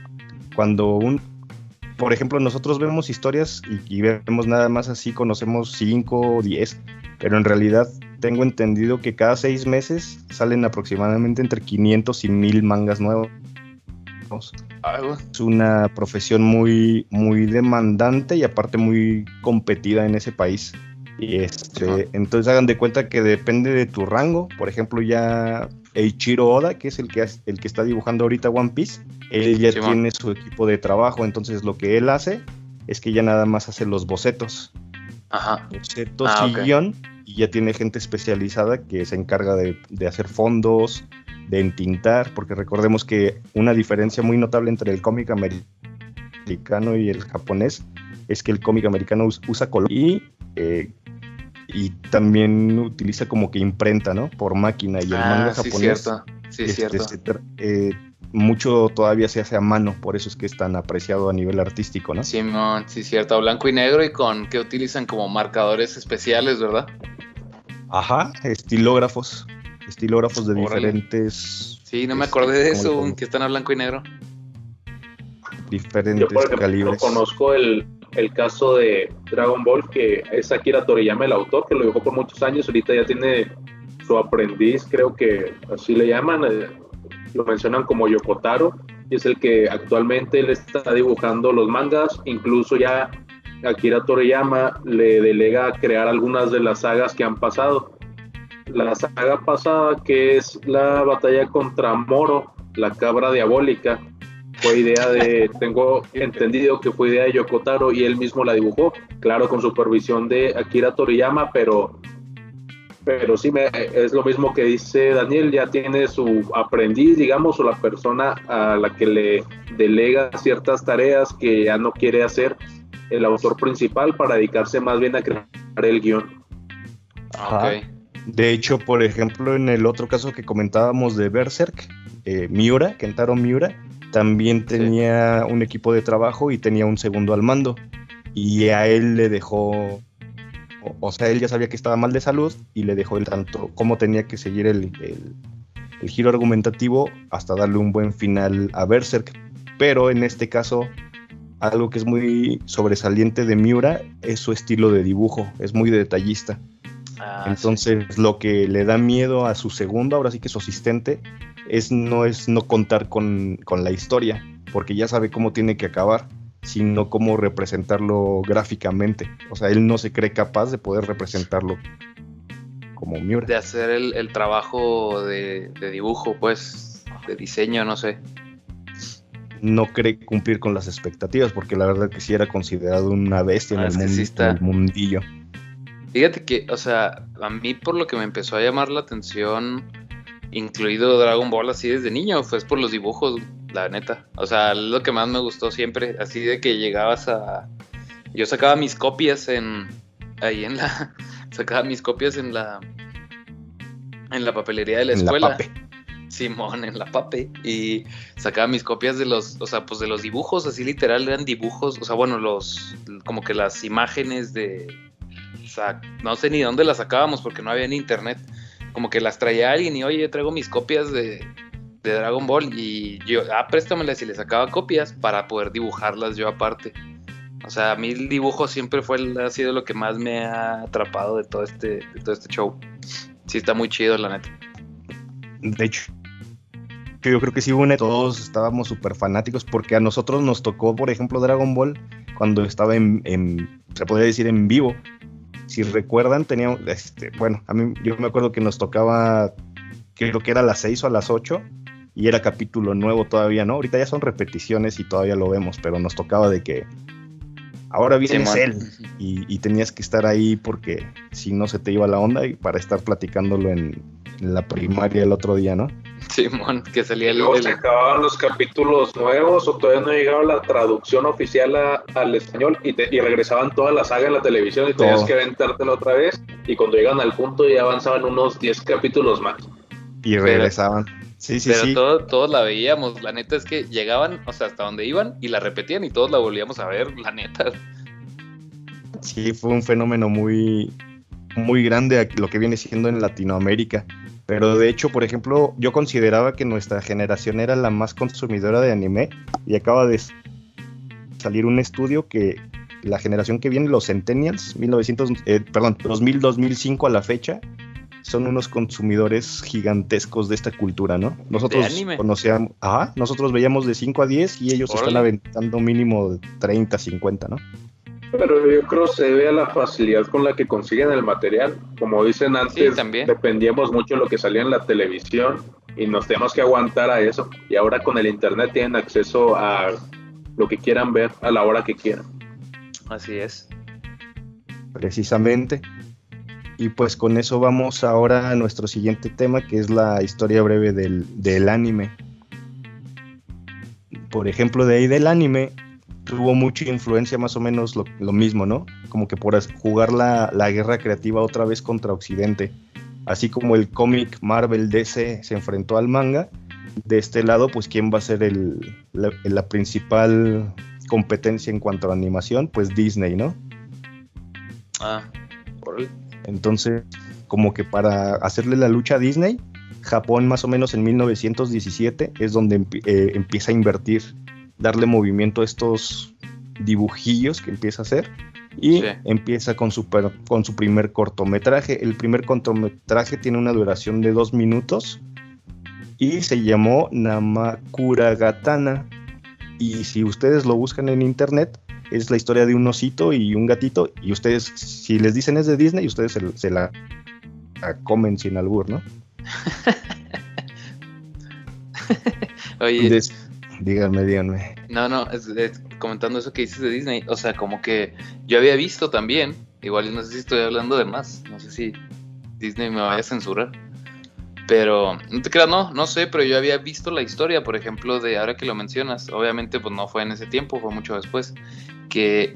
Cuando un, por ejemplo, nosotros vemos historias y, vemos nada más así, conocemos 5 o 10, pero en realidad tengo entendido que cada seis meses salen aproximadamente entre 500 y 1000 mangas nuevos. Es una profesión muy, muy demandante y aparte muy competida en ese país. Y este, entonces hagan de cuenta que depende de tu rango. Por ejemplo, ya Eiichiro Oda, que es el que, el que está dibujando ahorita One Piece, él ya tiene su equipo de trabajo, entonces lo que él hace es que ya nada más hace los bocetos. Ajá. Bocetos ah, y guion, y ya tiene gente especializada que se encarga de, hacer fondos, de entintar, porque recordemos que una diferencia muy notable entre el cómic americano y el japonés es que el cómic americano usa color y, eh, y también utiliza como que imprenta, ¿no? Por máquina y el ah, manga japonés. Sí, este, cierto. Eh, mucho todavía se hace a mano, por eso es que es tan apreciado a nivel artístico, ¿no? Sí, sí, cierto, blanco y negro y con que utilizan como marcadores especiales, ¿verdad? Ajá, estilógrafos, estilógrafos de diferentes... Sí, no me acordé de este, eso, que están a blanco y negro. Diferentes Yo, por calibres. conozco el, el caso de Dragon Ball, que es Akira Toriyama el autor, que lo dibujó por muchos años, ahorita ya tiene su aprendiz, creo que así le llaman, eh, lo mencionan como Yokotaro, y es el que actualmente él está dibujando los mangas, incluso ya Akira Toriyama le delega crear algunas de las sagas que han pasado. La saga pasada, que es la batalla contra Moro, la cabra diabólica, fue idea de, tengo entendido que fue idea de Yokotaro y él mismo la dibujó, claro, con supervisión de Akira Toriyama, pero pero sí me, es lo mismo que dice Daniel, ya tiene su aprendiz, digamos, o la persona a la que le delega ciertas tareas que ya no quiere hacer el autor principal para dedicarse más bien a crear el guion. De hecho, por ejemplo, en el otro caso que comentábamos de Berserk, eh, Miura, Kentaro Miura, también tenía un equipo de trabajo y tenía un segundo al mando. Y a él le dejó o, sea, él ya sabía que estaba mal de salud y le dejó el tanto cómo tenía que seguir el, giro argumentativo hasta darle un buen final a Berserk. Pero en este caso, algo que es muy sobresaliente de Miura es su estilo de dibujo, es muy detallista. Ah, Entonces, lo que le da miedo a su segundo, ahora sí que su asistente, es no es no contar con, con la historia, porque ya sabe cómo tiene que acabar sino cómo representarlo gráficamente. O sea, él no se cree capaz de poder representarlo como Miura. De hacer el, trabajo de, dibujo, pues, de diseño, no sé. No cree cumplir con las expectativas, porque la verdad que sí era considerado una bestia en, ah, el mundillo. Fíjate que, o sea, a mí por lo que me empezó a llamar la atención, incluido Dragon Ball así desde niño, fue por los dibujos la neta. O sea, lo que más me gustó siempre, así de que llegabas a... Yo sacaba mis copias en... Ahí en la... Sacaba mis copias en la... En la papelería de la escuela. Simón, en la pape. Y sacaba mis copias de los, o sea, pues de los dibujos, así literal eran dibujos, o sea, bueno, los, como que las imágenes de, o sea, no sé ni dónde las sacábamos porque no había en internet. Como que las traía alguien y oye, traigo mis copias de, de Dragon Ball y yo, ah, préstamelas y le sacaba copias para poder dibujarlas yo aparte. O sea, a mí el dibujo siempre fue, ha sido lo que más me ha atrapado de todo este, de todo este show. Sí, está muy chido, la neta. De hecho, yo creo que sí, une, todos estábamos súper fanáticos porque a nosotros nos tocó, por ejemplo, Dragon Ball cuando estaba en, se podría decir, en vivo. Si recuerdan, teníamos, este, bueno, a mí yo me acuerdo que nos tocaba, creo que era a las 6 o a las 8 y era capítulo nuevo todavía, ¿no? Ahorita ya son repeticiones y todavía lo vemos, pero nos tocaba de que ahora viene él y, tenías que estar ahí porque si no se te iba la onda y para estar platicándolo en, la primaria el otro día, ¿no? Simón, que salía el, Luego se acababan los capítulos nuevos o todavía no llegaba la traducción oficial al español y, y, regresaban toda la saga en la televisión y tenías que aventártela otra vez y cuando llegan al punto ya avanzaban unos 10 capítulos más. Y regresaban. Sí, sí, Pero todos la veíamos. La neta es que llegaban, o sea, hasta donde iban y la repetían y todos la volvíamos a ver, la neta. Sí, fue un fenómeno muy, muy grande lo que viene siendo en Latinoamérica. Pero de hecho, por ejemplo, yo consideraba que nuestra generación era la más consumidora de anime y acaba de salir un estudio que la generación que viene, los Centennials, 1900, eh, perdón, 2000-2005 a la fecha, son unos consumidores gigantescos de esta cultura, ¿no? Nosotros conocíamos, ajá, nosotros veíamos de 5 a 10 y ellos están aventando mínimo 30, 50, ¿no? Pero yo creo que se debe a la facilidad con la que consiguen el material. Como dicen antes, dependíamos mucho de lo que salía en la televisión y nos tenemos que aguantar a eso. Y ahora con el internet tienen acceso a lo que quieran ver a la hora que quieran. Así es. Precisamente. Y pues con eso vamos ahora a nuestro siguiente tema, que es la historia breve del, anime. Por ejemplo, de ahí del anime tuvo mucha influencia más o menos lo, mismo, ¿no? Como que por jugar la, la, guerra creativa otra vez contra Occidente. Así como el cómic Marvel DC se enfrentó al manga, de este lado, pues quién va a ser el, la, principal competencia en cuanto a animación, pues Disney, ¿no? Ah, por Entonces, como que para hacerle la lucha a Disney, Japón más o menos en 1917 es donde eh, empieza a invertir, darle movimiento a estos dibujillos que empieza a hacer y empieza con su, con su primer cortometraje. El primer cortometraje tiene una duración de dos minutos y se llamó Namakuragatana. Y si ustedes lo buscan en internet, es la historia de un osito y un gatito. Y ustedes, si les dicen es de Disney, ustedes se, la, comen sin albur, ¿no? Oye. Díganme, díganme. No, no, es, comentando eso que dices de Disney, o sea, como que yo había visto también, igual no sé si estoy hablando de más, no sé si Disney me vaya a censurar, pero no te creas, no, no sé, pero yo había visto la historia, por ejemplo, de ahora que lo mencionas, obviamente pues no fue en ese tiempo, fue mucho después, que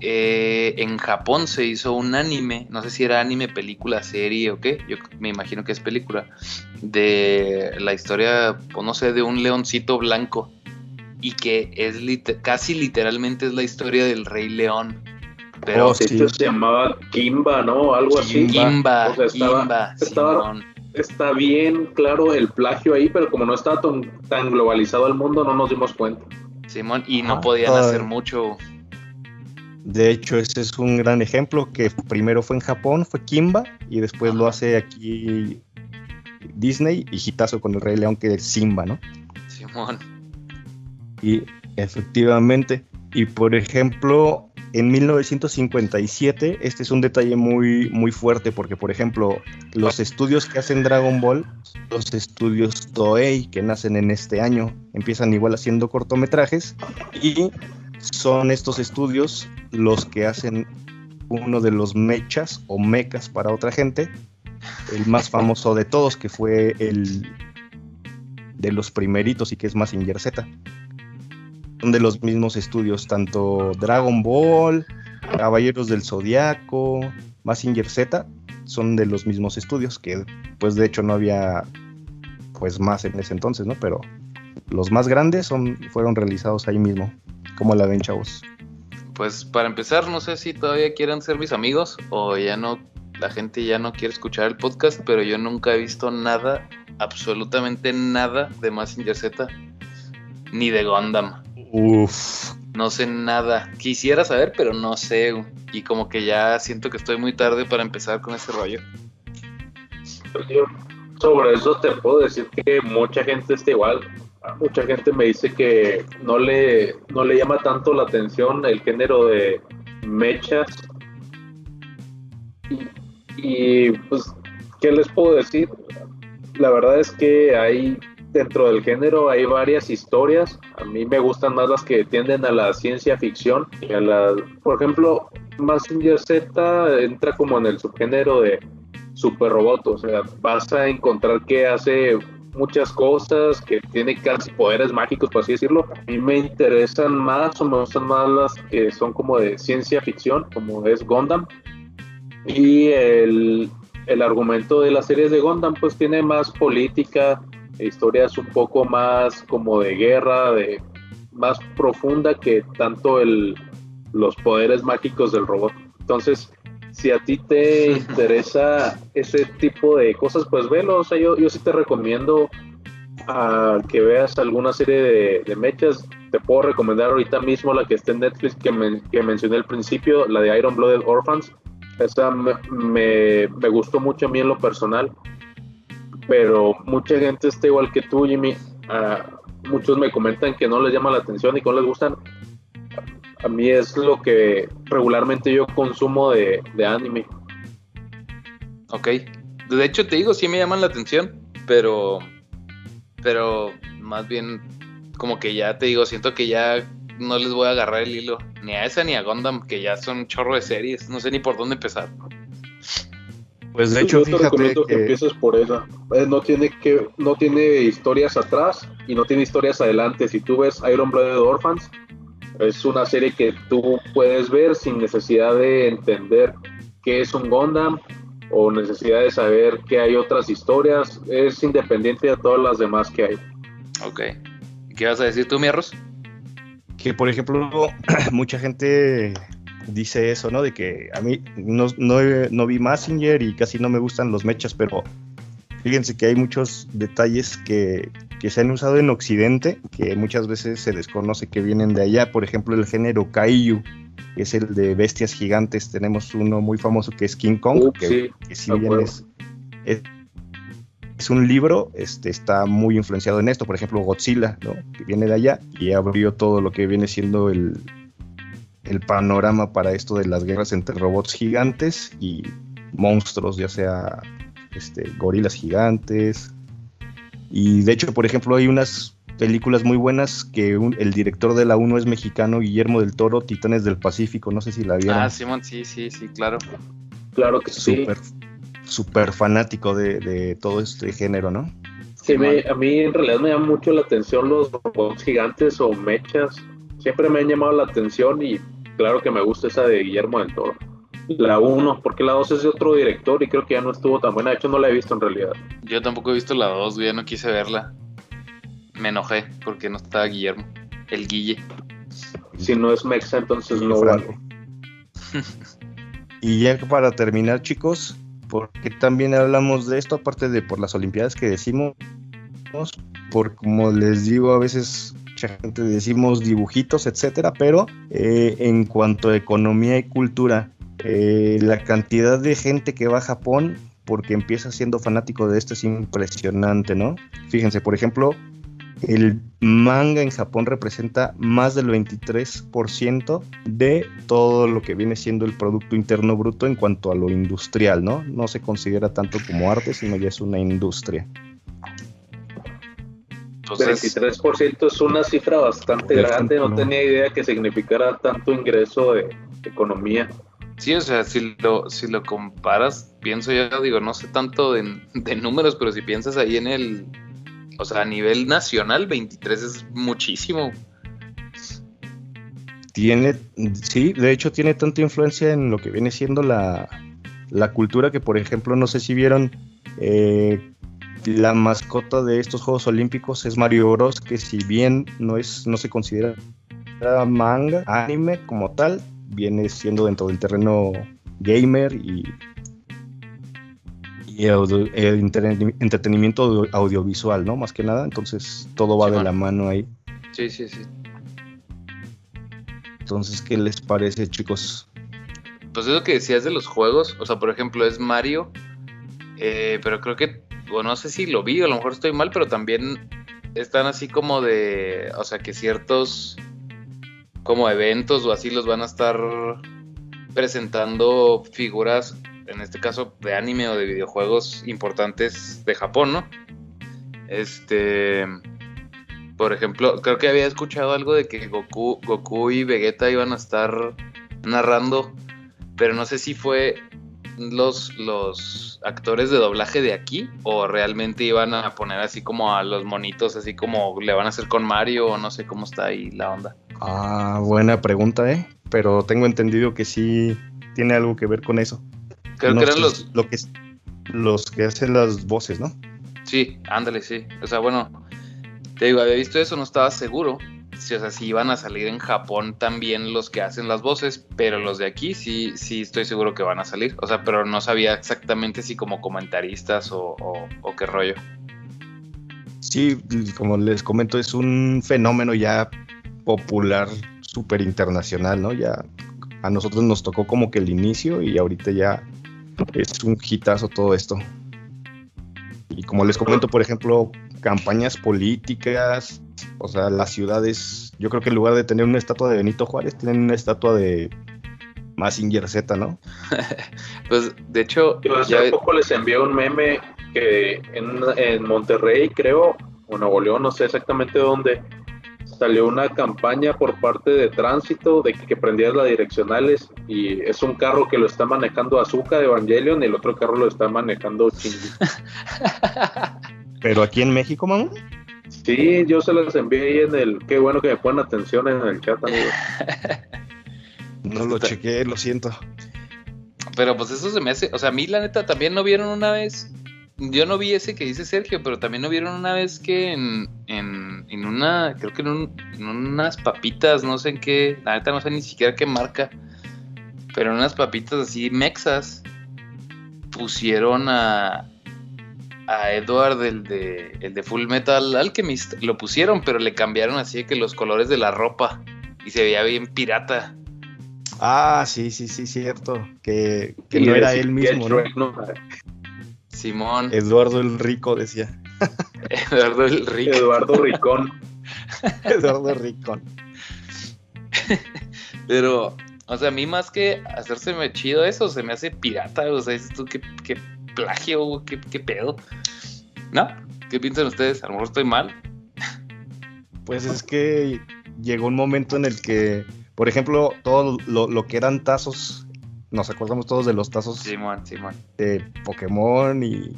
eh, en Japón se hizo un anime, no sé si era anime, película, serie o qué, yo me imagino que es película, de la historia, pues no sé, de un leoncito blanco y que es casi literalmente es la historia del Rey León. Pero oh, se llamaba Kimba, ¿no? Algo así. Kimba, Kimba, está bien claro el plagio ahí, pero como no está tan, globalizado el mundo, no nos dimos cuenta. Simón, y no ah, podían hacer mucho. De hecho, ese es un gran ejemplo que primero fue en Japón, fue Kimba, y después lo hace aquí Disney y Hitazo con el Rey León, que es Simba, ¿no? Simón. Y efectivamente, y por ejemplo, en 1957, este es un detalle muy, muy fuerte porque, por ejemplo, los estudios que hacen Dragon Ball, los estudios Toei que nacen en este año, empiezan igual haciendo cortometrajes y son estos estudios los que hacen uno de los mechas o mecas para otra gente, el más famoso de todos, que fue el de los primeritos y que es más Z son de los mismos estudios, tanto Dragon Ball, Caballeros del Zodiaco, Massinger Z, son de los mismos estudios, que pues de hecho no había pues más en ese entonces, ¿no? Pero los más grandes son, fueron realizados ahí mismo, como la ven chavos. Pues para empezar, no sé si todavía quieren ser mis amigos o ya no, la gente ya no quiere escuchar el podcast, pero yo nunca he visto nada, absolutamente nada de Massinger Z, ni de Gundam. Uf. No sé nada. Quisiera saber, pero no sé. Y como que ya siento que estoy muy tarde para empezar con ese rollo. sobre eso te puedo decir que mucha gente está igual. Mucha gente me dice que no le, no le llama tanto la atención el género de mechas. y pues, ¿qué les puedo decir? La verdad es que hay dentro del género hay varias historias. A mí me gustan más las que tienden a la ciencia ficción. a la, por ejemplo, Massinger Z entra como en el subgénero de super robot. O sea, vas a encontrar que hace muchas cosas, que tiene casi poderes mágicos, por así decirlo. A mí me interesan más o me gustan más las que son como de ciencia ficción, como es Gundam. Y el, el argumento de las series de Gundam pues tiene más política, historias un poco más como de guerra, de más profunda que tanto el, los poderes mágicos del robot. Entonces, si a ti te interesa ese tipo de cosas, pues velo. O sea, yo, yo sí te recomiendo a que veas alguna serie de, mechas. Te puedo recomendar ahorita mismo la que está en Netflix que, que mencioné al principio, la de Iron Blooded Orphans. Esa me, me, gustó mucho a mí en lo personal pero mucha gente está igual que tú, Jimmy. Ah, muchos me comentan que no les llama la atención y que no les gustan. A mí es lo que regularmente yo consumo de, anime. Ok. De hecho, te digo, sí me llaman la atención, pero. Pero más bien, como que ya te digo, siento que ya no les voy a agarrar el hilo. Ni a esa ni a Gundam, que ya son un chorro de series. No sé ni por dónde empezar. Pues de hecho, yo te recomiendo que... empieces por esa. Eh, no tiene que, no tiene historias atrás y no tiene historias adelante. Si tú ves Iron Blooded Orphans, es una serie que tú puedes ver sin necesidad de entender qué es un Gundam, o necesidad de saber que hay otras historias, es independiente de todas las demás que hay. Ok. ¿Qué vas a decir tú, Mierros? Que por ejemplo, mucha gente dice eso, ¿no? De que a mí no, no, no vi Massinger y casi no me gustan los mechas, pero fíjense que hay muchos detalles que, que, se han usado en Occidente que muchas veces se desconoce que vienen de allá. Por ejemplo, el género Kaiju, que es el de bestias gigantes. Tenemos uno muy famoso que es King Kong, que, si bien es, es, un libro, este, está muy influenciado en esto. Por ejemplo, Godzilla, ¿no? que viene de allá y abrió todo lo que viene siendo el, el panorama para esto de las guerras entre robots gigantes y monstruos, ya sea este, gorilas gigantes. Y de hecho, por ejemplo, hay unas películas muy buenas que el director de la 1 es mexicano, Guillermo del Toro, Titanes del Pacífico, no sé si la vieron. Ah, Simón, sí, sí, sí, claro. Claro que sí. Súper fanático de, todo este género, ¿no? Sí, a mí en realidad me llama mucho la atención los robots gigantes o mechas. Siempre me han llamado la atención y claro que me gusta esa de Guillermo del Toro. La 1, porque la 2 es de otro director y creo que ya no estuvo tan buena. De hecho, no la he visto en realidad. Yo tampoco he visto la 2, ya no quise verla me enojé porque no estaba Guillermo, el Guille. Si no es Mexa, entonces no vale. y ya para terminar, chicos, porque también hablamos de esto, aparte de por las Olimpiadas que decimos, por como les digo, a veces mucha gente decimos dibujitos, etcétera, pero eh, en cuanto a economía y cultura, eh, la cantidad de gente que va a Japón porque empieza siendo fanático de esto es impresionante, ¿no? Fíjense, por ejemplo, el manga en Japón representa más del 23% de todo lo que viene siendo el Producto Interno Bruto en cuanto a lo industrial, ¿no? No se considera tanto como arte, sino ya es una industria. Entonces, 23% es una cifra bastante grande, no, tenía idea que significara tanto ingreso de economía. Sí, o sea, si lo, si lo comparas, pienso ya, digo, no sé tanto de, números, pero si piensas ahí en el, o sea, a nivel nacional, 23 es muchísimo. Tiene, sí, de hecho tiene tanta influencia en lo que viene siendo la, cultura que, por ejemplo, no sé si vieron eh, la mascota de estos Juegos Olímpicos es Mario Bros, que si bien no es, no se considera manga, anime como tal, viene siendo dentro del terreno gamer y entretenimiento audiovisual, ¿no? Más que nada, entonces todo va de la mano ahí. Sí, sí, sí. Entonces, ¿qué les parece, chicos? Pues eso que decías de los juegos, o sea, por ejemplo, es Mario, eh, pero creo que, o no sé si lo vi, a lo mejor estoy mal, pero también están así como de, o sea, que ciertos como eventos o así los van a estar presentando figuras en este caso de anime o de videojuegos importantes de Japón, ¿no? Este, por ejemplo, creo que había escuchado algo de que Goku, Goku y Vegeta iban a estar narrando, pero no sé si fue los, los actores de doblaje de aquí o realmente iban a poner así como a los monitos, así como le van a hacer con Mario o no sé cómo está ahí la onda. Ah, buena pregunta, ¿eh? Pero tengo entendido que sí tiene algo que ver con eso. Creo que eran los... Lo que, los que hacen las voces, ¿no? Sí, ándale, sí. O sea, bueno, te digo, había visto eso, no estaba seguro. Si, o sea, si iban a salir en Japón también los que hacen las voces, pero los de aquí sí, sí estoy seguro que van a salir. O sea, pero no sabía exactamente si como comentaristas o, o qué rollo. Sí, como les comento, es un fenómeno ya popular, súper internacional, ¿no? Ya a nosotros nos tocó como que el inicio y ahorita ya es un hitazo todo esto. Y como les comento, por ejemplo, campañas políticas, o sea, las ciudades, yo creo que en lugar de tener una estatua de Benito Juárez, tienen una estatua de Massinger Z, ¿no? pues de hecho, yo hace poco les envié un meme que en, en Monterrey, creo, o Nuevo León, no sé exactamente dónde, salió una campaña por parte de tránsito de que prendías las direccionales y es un carro que lo está manejando Azuka de Evangelion y el otro carro lo está manejando Shinji. ¿Pero aquí en México, mamá? Sí, yo se las envié ahí en el... Qué bueno que me ponen atención en el chat, amigo. No lo chequeé, lo siento. Pero pues eso se me hace, o sea, a mí la neta también no vieron una vez, yo no vi ese que dice Sergio, pero también no vieron una vez que en, en, en una, creo que en, un, en unas papitas, no sé en qué, la neta no sé ni siquiera qué marca, pero en unas papitas así mexas pusieron a, a Edward, el de, el de Full Metal Alchemist, lo pusieron, pero le cambiaron así de que los colores de la ropa y se veía bien pirata. Ah, sí, sí, sí, cierto. Que, que no era él mismo, ¿no? Simón. Eduardo el Rico decía. Eduardo el Rico. Eduardo Ricón. Eduardo Ricón. Pero, o sea, a mí más que hacérseme chido eso, se me hace pirata. O sea, dices tú, qué, qué plagio, qué, qué pedo. ¿No? ¿Qué piensan ustedes? A lo mejor estoy mal. Pues es que llegó un momento en el que, por ejemplo, todo lo, lo que eran tazos, nos acordamos todos de los tazos Simón, Simón. de Pokémon y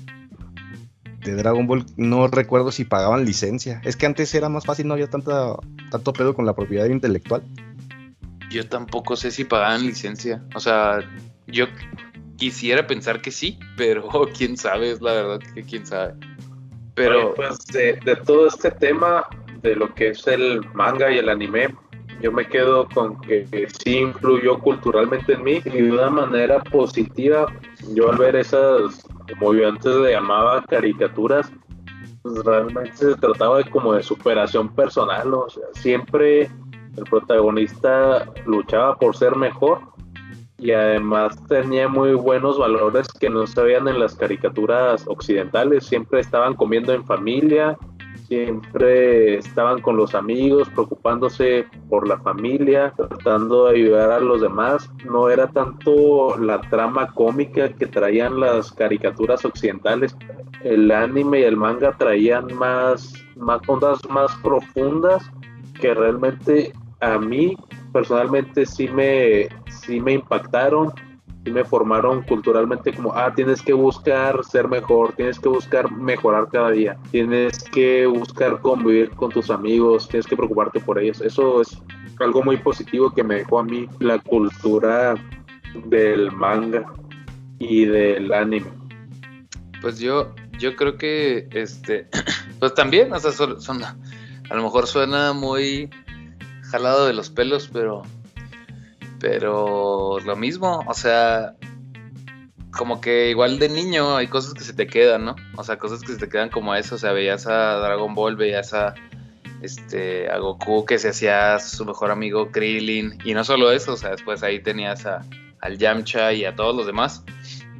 de Dragon Ball. No recuerdo si pagaban licencia. Es que antes era más fácil, no había tanta, tanto pedo con la propiedad intelectual. Yo tampoco sé si pagaban licencia. O sea, yo quisiera pensar que sí, pero quién sabe, es la verdad que quién sabe. Pero, Oye, pues de, de todo este tema, de lo que es el manga y el anime, yo me quedo con que sí influyó culturalmente en mí y de una manera positiva. Yo al ver esas, como yo antes le llamaba caricaturas, pues realmente se trataba de como de superación personal, o sea, siempre el protagonista luchaba por ser mejor y además tenía muy buenos valores que no se veían en las caricaturas occidentales, siempre estaban comiendo en familia, siempre estaban con los amigos, preocupándose por la familia, tratando de ayudar a los demás. No era tanto la trama cómica que traían las caricaturas occidentales. El anime y el manga traían más, más ondas más profundas que realmente a mí personalmente sí me, sí me impactaron y me formaron culturalmente como, ah, tienes que buscar ser mejor, tienes que buscar mejorar cada día, tienes que buscar convivir con tus amigos, tienes que preocuparte por ellos. Eso es algo muy positivo que me dejó a mí la cultura del manga y del anime. pues yo, yo creo que, este, pues también, o sea, son, a lo mejor suena muy jalado de los pelos, pero, pero lo mismo, o sea, como que igual de niño hay cosas que se te quedan, ¿no? O sea, cosas que se te quedan como eso, o sea, veías a Dragon Ball, veías a, este, a Goku que se hacía su mejor amigo Krillin, y no solo eso, o sea, después ahí tenías a, al Yamcha y a todos los demás,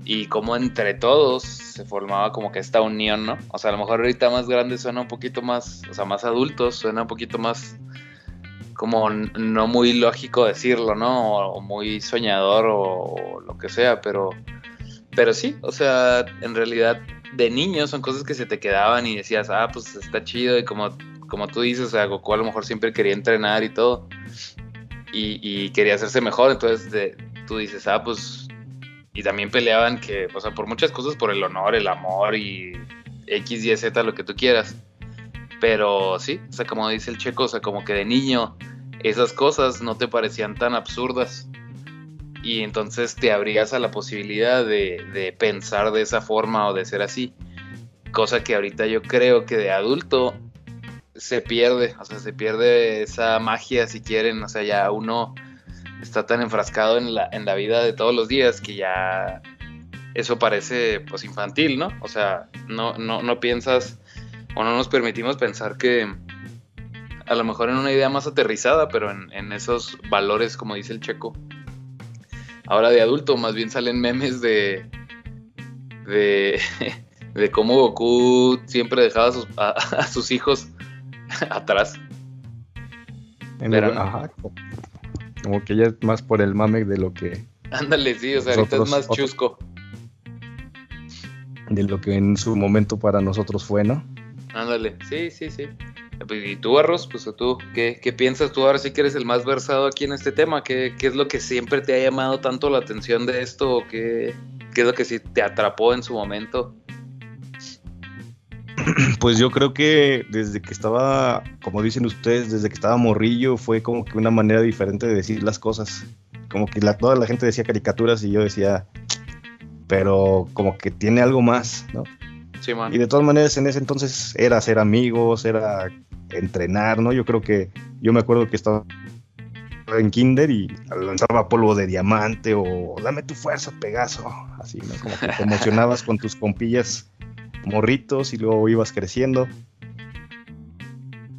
y como entre todos se formaba como que esta unión, ¿no? O sea, a lo mejor ahorita más grande suena un poquito más, o sea, más adultos, suena un poquito más como no muy lógico decirlo, ¿no? O, muy soñador o, lo que sea, pero, pero sí, o sea, en realidad de niño son cosas que se te quedaban y decías, ah, pues está chido y como, como tú dices, o sea, Goku a lo mejor siempre quería entrenar y todo y, quería hacerse mejor, entonces tú dices, ah, pues, y también peleaban que, o sea, por muchas cosas, por el honor, el amor y X, Y, Z, lo que tú quieras. Pero sí, o sea, como dice el checo, o sea, como que de niño esas cosas no te parecían tan absurdas. Y entonces te abrías a la posibilidad de, de pensar de esa forma o de ser así. Cosa que ahorita yo creo que de adulto se pierde, o sea, se pierde esa magia si quieren, o sea, ya uno está tan enfrascado en la, en la vida de todos los días que ya eso parece pues infantil, ¿no? O sea, no, no, no piensas o no nos permitimos pensar que a lo mejor en una idea más aterrizada, pero en, en esos valores, como dice el checo. Ahora de adulto, más bien salen memes de. de. de cómo Goku siempre dejaba a sus, a, a sus hijos atrás. En ajá, como, que ya es más por el mame de lo que Ándale, sí, o sea, ahorita es más chusco. de lo que en su momento para nosotros fue, ¿no? Ándale, sí, sí, sí. ¿Y tú, Arroz? Pues tú, ¿qué, qué piensas tú ahora sí que eres el más versado aquí en este tema? ¿Qué, qué es lo que siempre te ha llamado tanto la atención de esto? ¿O qué, qué es lo que sí te atrapó en su momento? Pues yo creo que desde que estaba, como dicen ustedes, desde que estaba morrillo fue como que una manera diferente de decir las cosas. Como que la, toda la gente decía caricaturas y yo decía, pero como que tiene algo más, ¿no? Sí, man. Y de todas maneras en ese entonces era ser amigos, era entrenar, ¿no? Yo creo que, yo me acuerdo que estaba en kinder y lanzaba polvo de diamante o dame tu fuerza, Pegaso, así, ¿no? Como que te emocionabas con tus compillas morritos y luego ibas creciendo.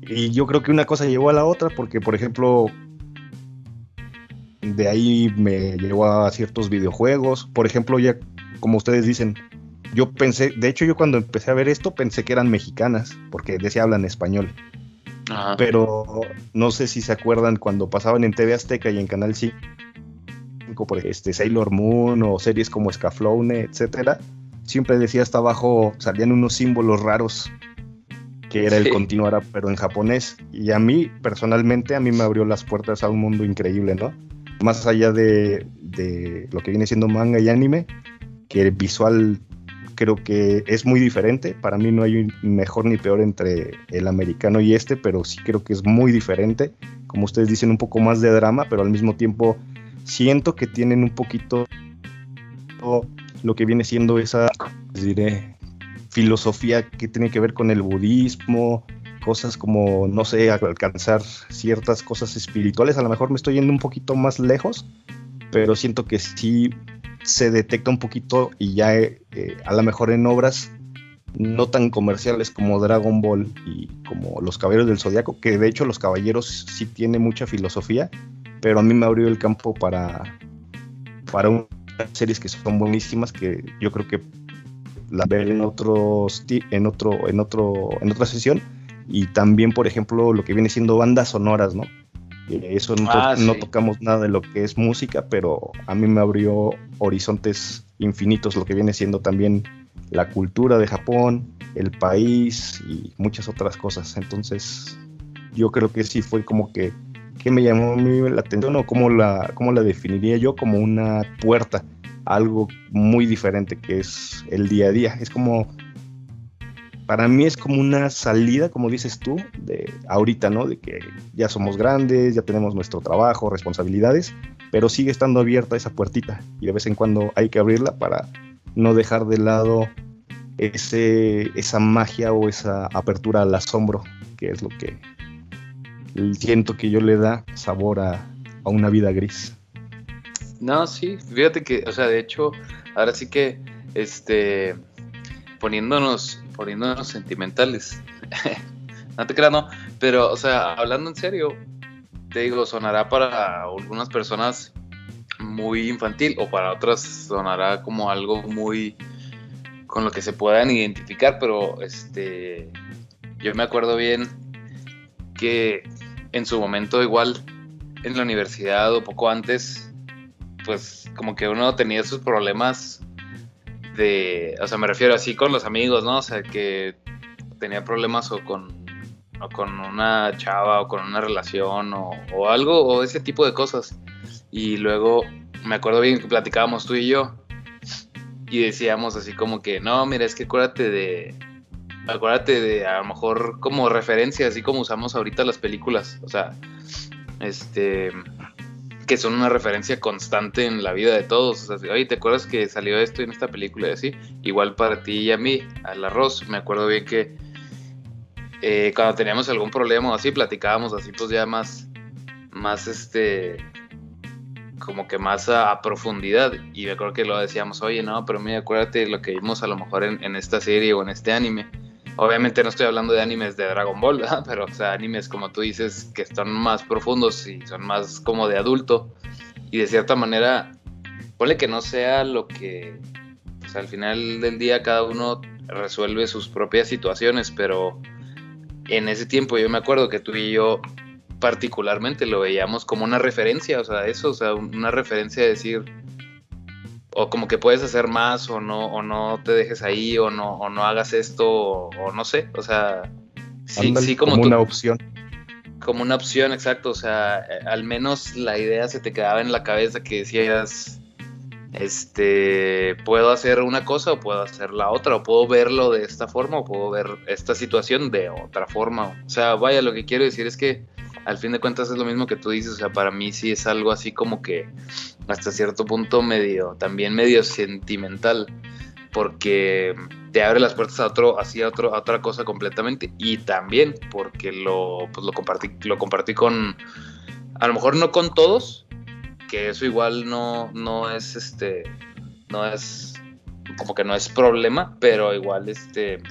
Y yo creo que una cosa llevó a la otra porque, por ejemplo, de ahí me llevó a ciertos videojuegos. Por ejemplo, ya como ustedes dicen, yo pensé, de hecho yo cuando empecé a ver esto pensé que eran mexicanas, porque decía hablan español. Ajá. Pero no sé si se acuerdan cuando pasaban en TV Azteca y en Canal 5, por este, Sailor Moon o series como Scaflowne, etcétera, siempre decía hasta abajo, salían unos símbolos raros que era el Sí. continuara, pero en japonés. Y a mí, personalmente, a mí me abrió las puertas a un mundo increíble, ¿no? Más allá de, de lo que viene siendo manga y anime, que el visual creo que es muy diferente. Para mí no hay mejor ni peor entre el americano y este, pero sí creo que es muy diferente. Como ustedes dicen, un poco más de drama, pero al mismo tiempo siento que tienen un poquito lo que viene siendo esa, diré, filosofía que tiene que ver con el budismo, cosas como, no sé, alcanzar ciertas cosas espirituales. A lo mejor me estoy yendo un poquito más lejos, pero siento que sí se detecta un poquito y ya eh, eh, a lo mejor en obras no tan comerciales como Dragon Ball y como Los Caballeros del Zodiaco, que de hecho Los Caballeros sí tiene mucha filosofía, pero a mí me abrió el campo para, para unas series que son buenísimas, que yo creo que la ver en otros en otro en otro en otra sesión. Y también por ejemplo lo que viene siendo bandas sonoras no eso no, Ah, no tocamos nada de lo que es música pero a mí me abrió horizontes infinitos lo que viene siendo también la cultura de Japón el país y muchas otras cosas entonces yo creo que sí fue como que que me llamó a mí la atención o cómo la cómo la definiría yo como una puerta algo muy diferente que es el día a día. Es como, para mí es como una salida, como dices tú, de ahorita, ¿no? De que ya somos grandes, ya tenemos nuestro trabajo, responsabilidades, pero sigue estando abierta esa puertita y de vez en cuando hay que abrirla para no dejar de lado ese, esa magia o esa apertura al asombro, que es lo que siento que yo le da sabor a, una vida gris. No, sí, fíjate que, o sea, de hecho, ahora sí que, este, poniéndonos, poniéndonos sentimentales, no te creas, no, pero, o sea, hablando en serio, te digo, sonará para algunas personas muy infantil o para otras sonará como algo muy con lo que se puedan identificar, pero, este, yo me acuerdo bien que en su momento igual en la universidad o poco antes pues como que uno tenía sus problemas de, o sea, me refiero así con los amigos, ¿no? O sea, que tenía problemas o con, con una chava o con una relación o, o algo, o ese tipo de cosas. Y luego me acuerdo bien que platicábamos tú y yo y decíamos así como que, no, mira, es que acuérdate de, acuérdate de a lo mejor como referencia, así como usamos ahorita las películas, o sea, este que son una referencia constante en la vida de todos. O sea, oye, ¿te acuerdas que salió esto en esta película y así? Igual para ti y a mí, al arroz. Me acuerdo bien que eh, cuando teníamos algún problema o así, platicábamos así, pues ya más, más este, como que más a, profundidad. Y me acuerdo que lo decíamos, oye, no, pero mira, acuérdate lo que vimos a lo mejor en, en esta serie o en este anime. Obviamente no estoy hablando de animes de Dragon Ball, ¿verdad? pero o sea, animes como tú dices que son más profundos y son más como de adulto y de cierta manera, ponle que no sea lo que, sea, al final del día cada uno resuelve sus propias situaciones, pero en ese tiempo yo me acuerdo que tú y yo particularmente lo veíamos como una referencia, o sea, eso, o sea, una referencia de decir, o como que puedes hacer más o no o no te dejes ahí o no o no hagas esto o, o no sé o sea sí, Ándale, sí como, como tú- una opción. como una opción exacto o sea eh, al menos la idea se te quedaba en la cabeza que decías este puedo hacer una cosa o puedo hacer la otra o puedo verlo de esta forma o puedo ver esta situación de otra forma o sea vaya lo que quiero decir es que al fin de cuentas es lo mismo que tú dices, o sea, para mí sí es algo así como que hasta cierto punto medio, también medio sentimental, porque te abre las puertas a otro, así a, otro, a otra cosa completamente, y también porque lo, pues lo compartí, lo compartí con, a lo mejor no con todos, que eso igual no, no es este, no es, como que no es problema, pero igual este,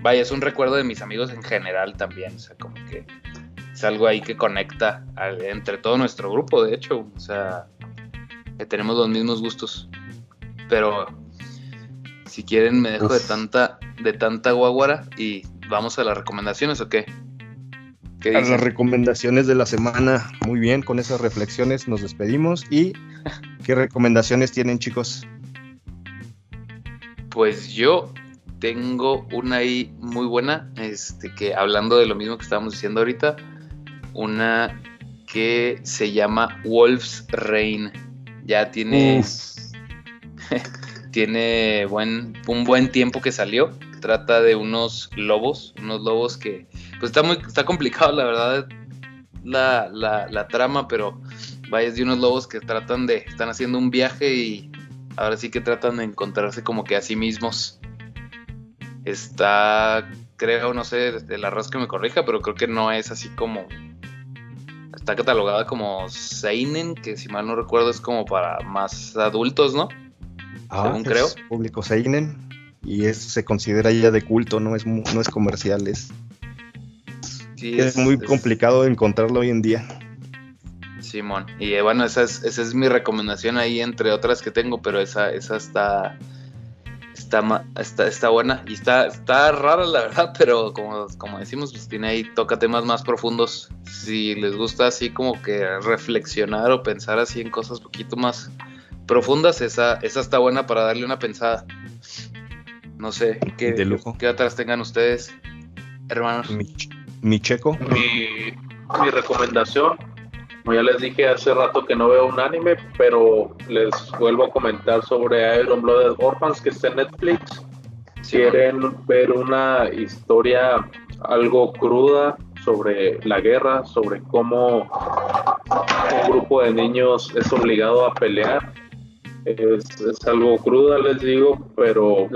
vaya, es un recuerdo de mis amigos en general también, o sea, como que es algo ahí que conecta entre todo nuestro grupo, de hecho, o sea, que tenemos los mismos gustos. Pero si quieren me dejo de tanta de tanta guaguara y vamos a las recomendaciones o qué? ¿Qué a las recomendaciones de la semana. Muy bien, con esas reflexiones nos despedimos y ¿qué recomendaciones tienen, chicos? Pues yo tengo una ahí muy buena, este que hablando de lo mismo que estábamos diciendo ahorita, una que se llama Wolf's Rain. Ya tiene. tiene buen, un buen tiempo que salió. Trata de unos lobos. Unos lobos que. Pues está muy. Está complicado, la verdad. La, la, trama, pero vaya, es de unos lobos que tratan de. Están haciendo un viaje y ahora sí que tratan de encontrarse como que a sí mismos. Está, creo, no sé, el arroz que me corrija, pero creo que no es así como está catalogada como Seinen, que si mal no recuerdo es como para más adultos, ¿no? Ah, Según creo. Público Seinen. Y es, se considera ya de culto, no es, no es comercial, es, es, muy complicado encontrarlo hoy en día. Simón, y eh, bueno, esa es, esa es mi recomendación ahí entre otras que tengo, pero esa, esa está, está, está, está buena y está, está rara la verdad, pero como, como decimos, pues tiene ahí, toca temas más profundos. Si les gusta así como que reflexionar o pensar así en cosas un poquito más profundas, esa, esa está buena para darle una pensada. No sé, ¿qué, ¿qué otras tengan ustedes, hermanos? Mi, checo. Mi, mi recomendación como ya les dije hace rato que no veo un anime, pero les vuelvo a comentar sobre Iron Blooded Orphans que está en Netflix. Quieren ver una historia algo cruda sobre la guerra, sobre cómo un grupo de niños es obligado a pelear. Es, algo cruda, les digo, pero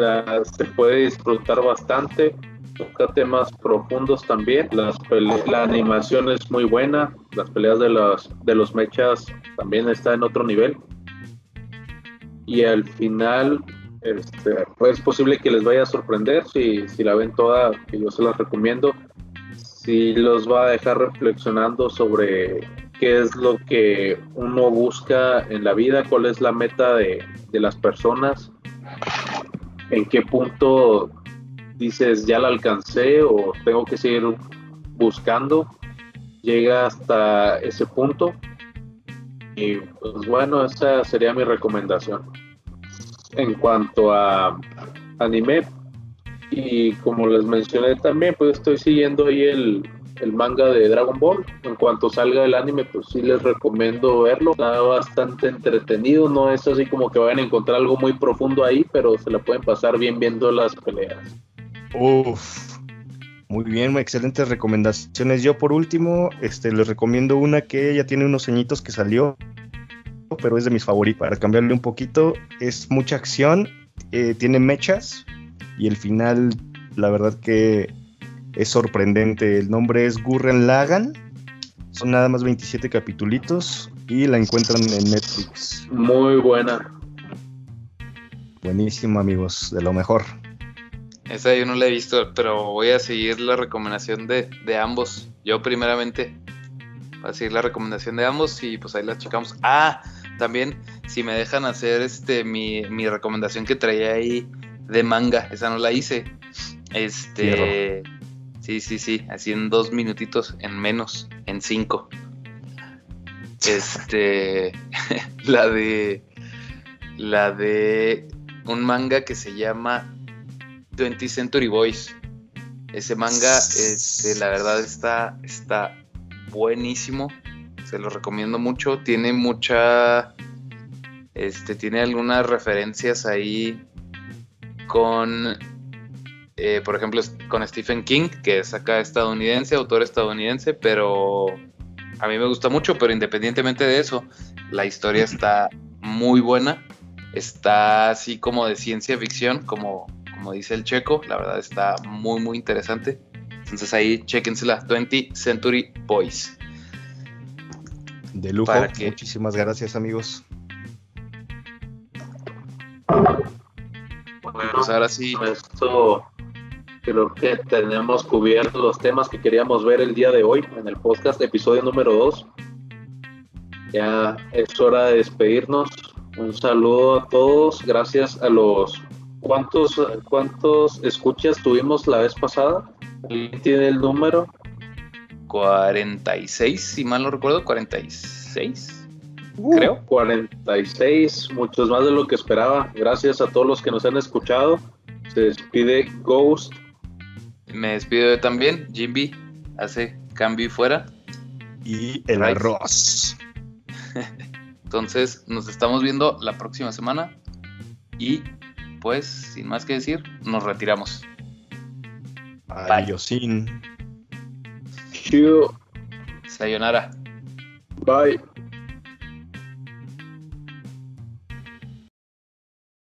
se puede disfrutar bastante toca temas profundos también. Las la animación es muy buena, las peleas de, las, de los mechas también está en otro nivel. Y al final, este, pues es posible que les vaya a sorprender si, si la ven toda, que yo se las recomiendo. Si los va a dejar reflexionando sobre qué es lo que uno busca en la vida, cuál es la meta de, de las personas, en qué punto dices, ya la alcancé o tengo que seguir buscando, llega hasta ese punto. Y pues bueno, esa sería mi recomendación. En cuanto a anime, y como les mencioné también, pues estoy siguiendo ahí el, el manga de Dragon Ball. En cuanto salga el anime, pues sí les recomiendo verlo. Está bastante entretenido, no es así como que vayan a encontrar algo muy profundo ahí, pero se la pueden pasar bien viendo las peleas. Uf, muy bien, excelentes recomendaciones. Yo por último, este, les recomiendo una que ya tiene unos añitos que salió, pero es de mis favoritos. Para cambiarle un poquito, es mucha acción, eh, tiene mechas y el final, la verdad que es sorprendente. El nombre es Gurren Lagan. Son nada más 27 capitulitos y la encuentran en Netflix. Muy buena. Buenísimo, amigos, de lo mejor. Esa yo no la he visto, pero voy a seguir la recomendación de, ambos. Yo primeramente voy a seguir la recomendación de ambos y pues ahí la checamos. Ah, también si me dejan hacer este mi, recomendación que traía ahí de manga, esa no la hice. Este, sí, sí, sí, así en dos minutitos, en menos, en cinco. Este, la de, la de un manga que se llama 20 Century Boys. Ese manga, este, la verdad está, está buenísimo. Se lo recomiendo mucho. Tiene mucha. Este, tiene algunas referencias ahí con. Eh, por ejemplo, con Stephen King, que es acá estadounidense, autor estadounidense, pero a mí me gusta mucho, pero independientemente de eso, la historia está muy buena. Está así como de ciencia ficción, como, como dice el checo. La verdad está muy, muy interesante. Entonces ahí chéquensela, 20 Century Boys. De lujo. Muchísimas gracias, amigos. Bueno, pues ahora sí. Esto creo que tenemos cubiertos los temas que queríamos ver el día de hoy en el podcast, episodio número 2. Ya es hora de despedirnos. Un saludo a todos. Gracias a los. ¿Cuántos, cuántos escuchas tuvimos la vez pasada? ¿Alguien tiene el número? 46, si mal no recuerdo, 46. Uh, creo. 46, muchos más de lo que esperaba. Gracias a todos los que nos han escuchado. Se despide Ghost. Me despido también. Jimby hace cambio y fuera. Y el arroz. Entonces, nos estamos viendo la próxima semana. Y pues, sin más que decir, nos retiramos. Adiós. Sayonara. Bye.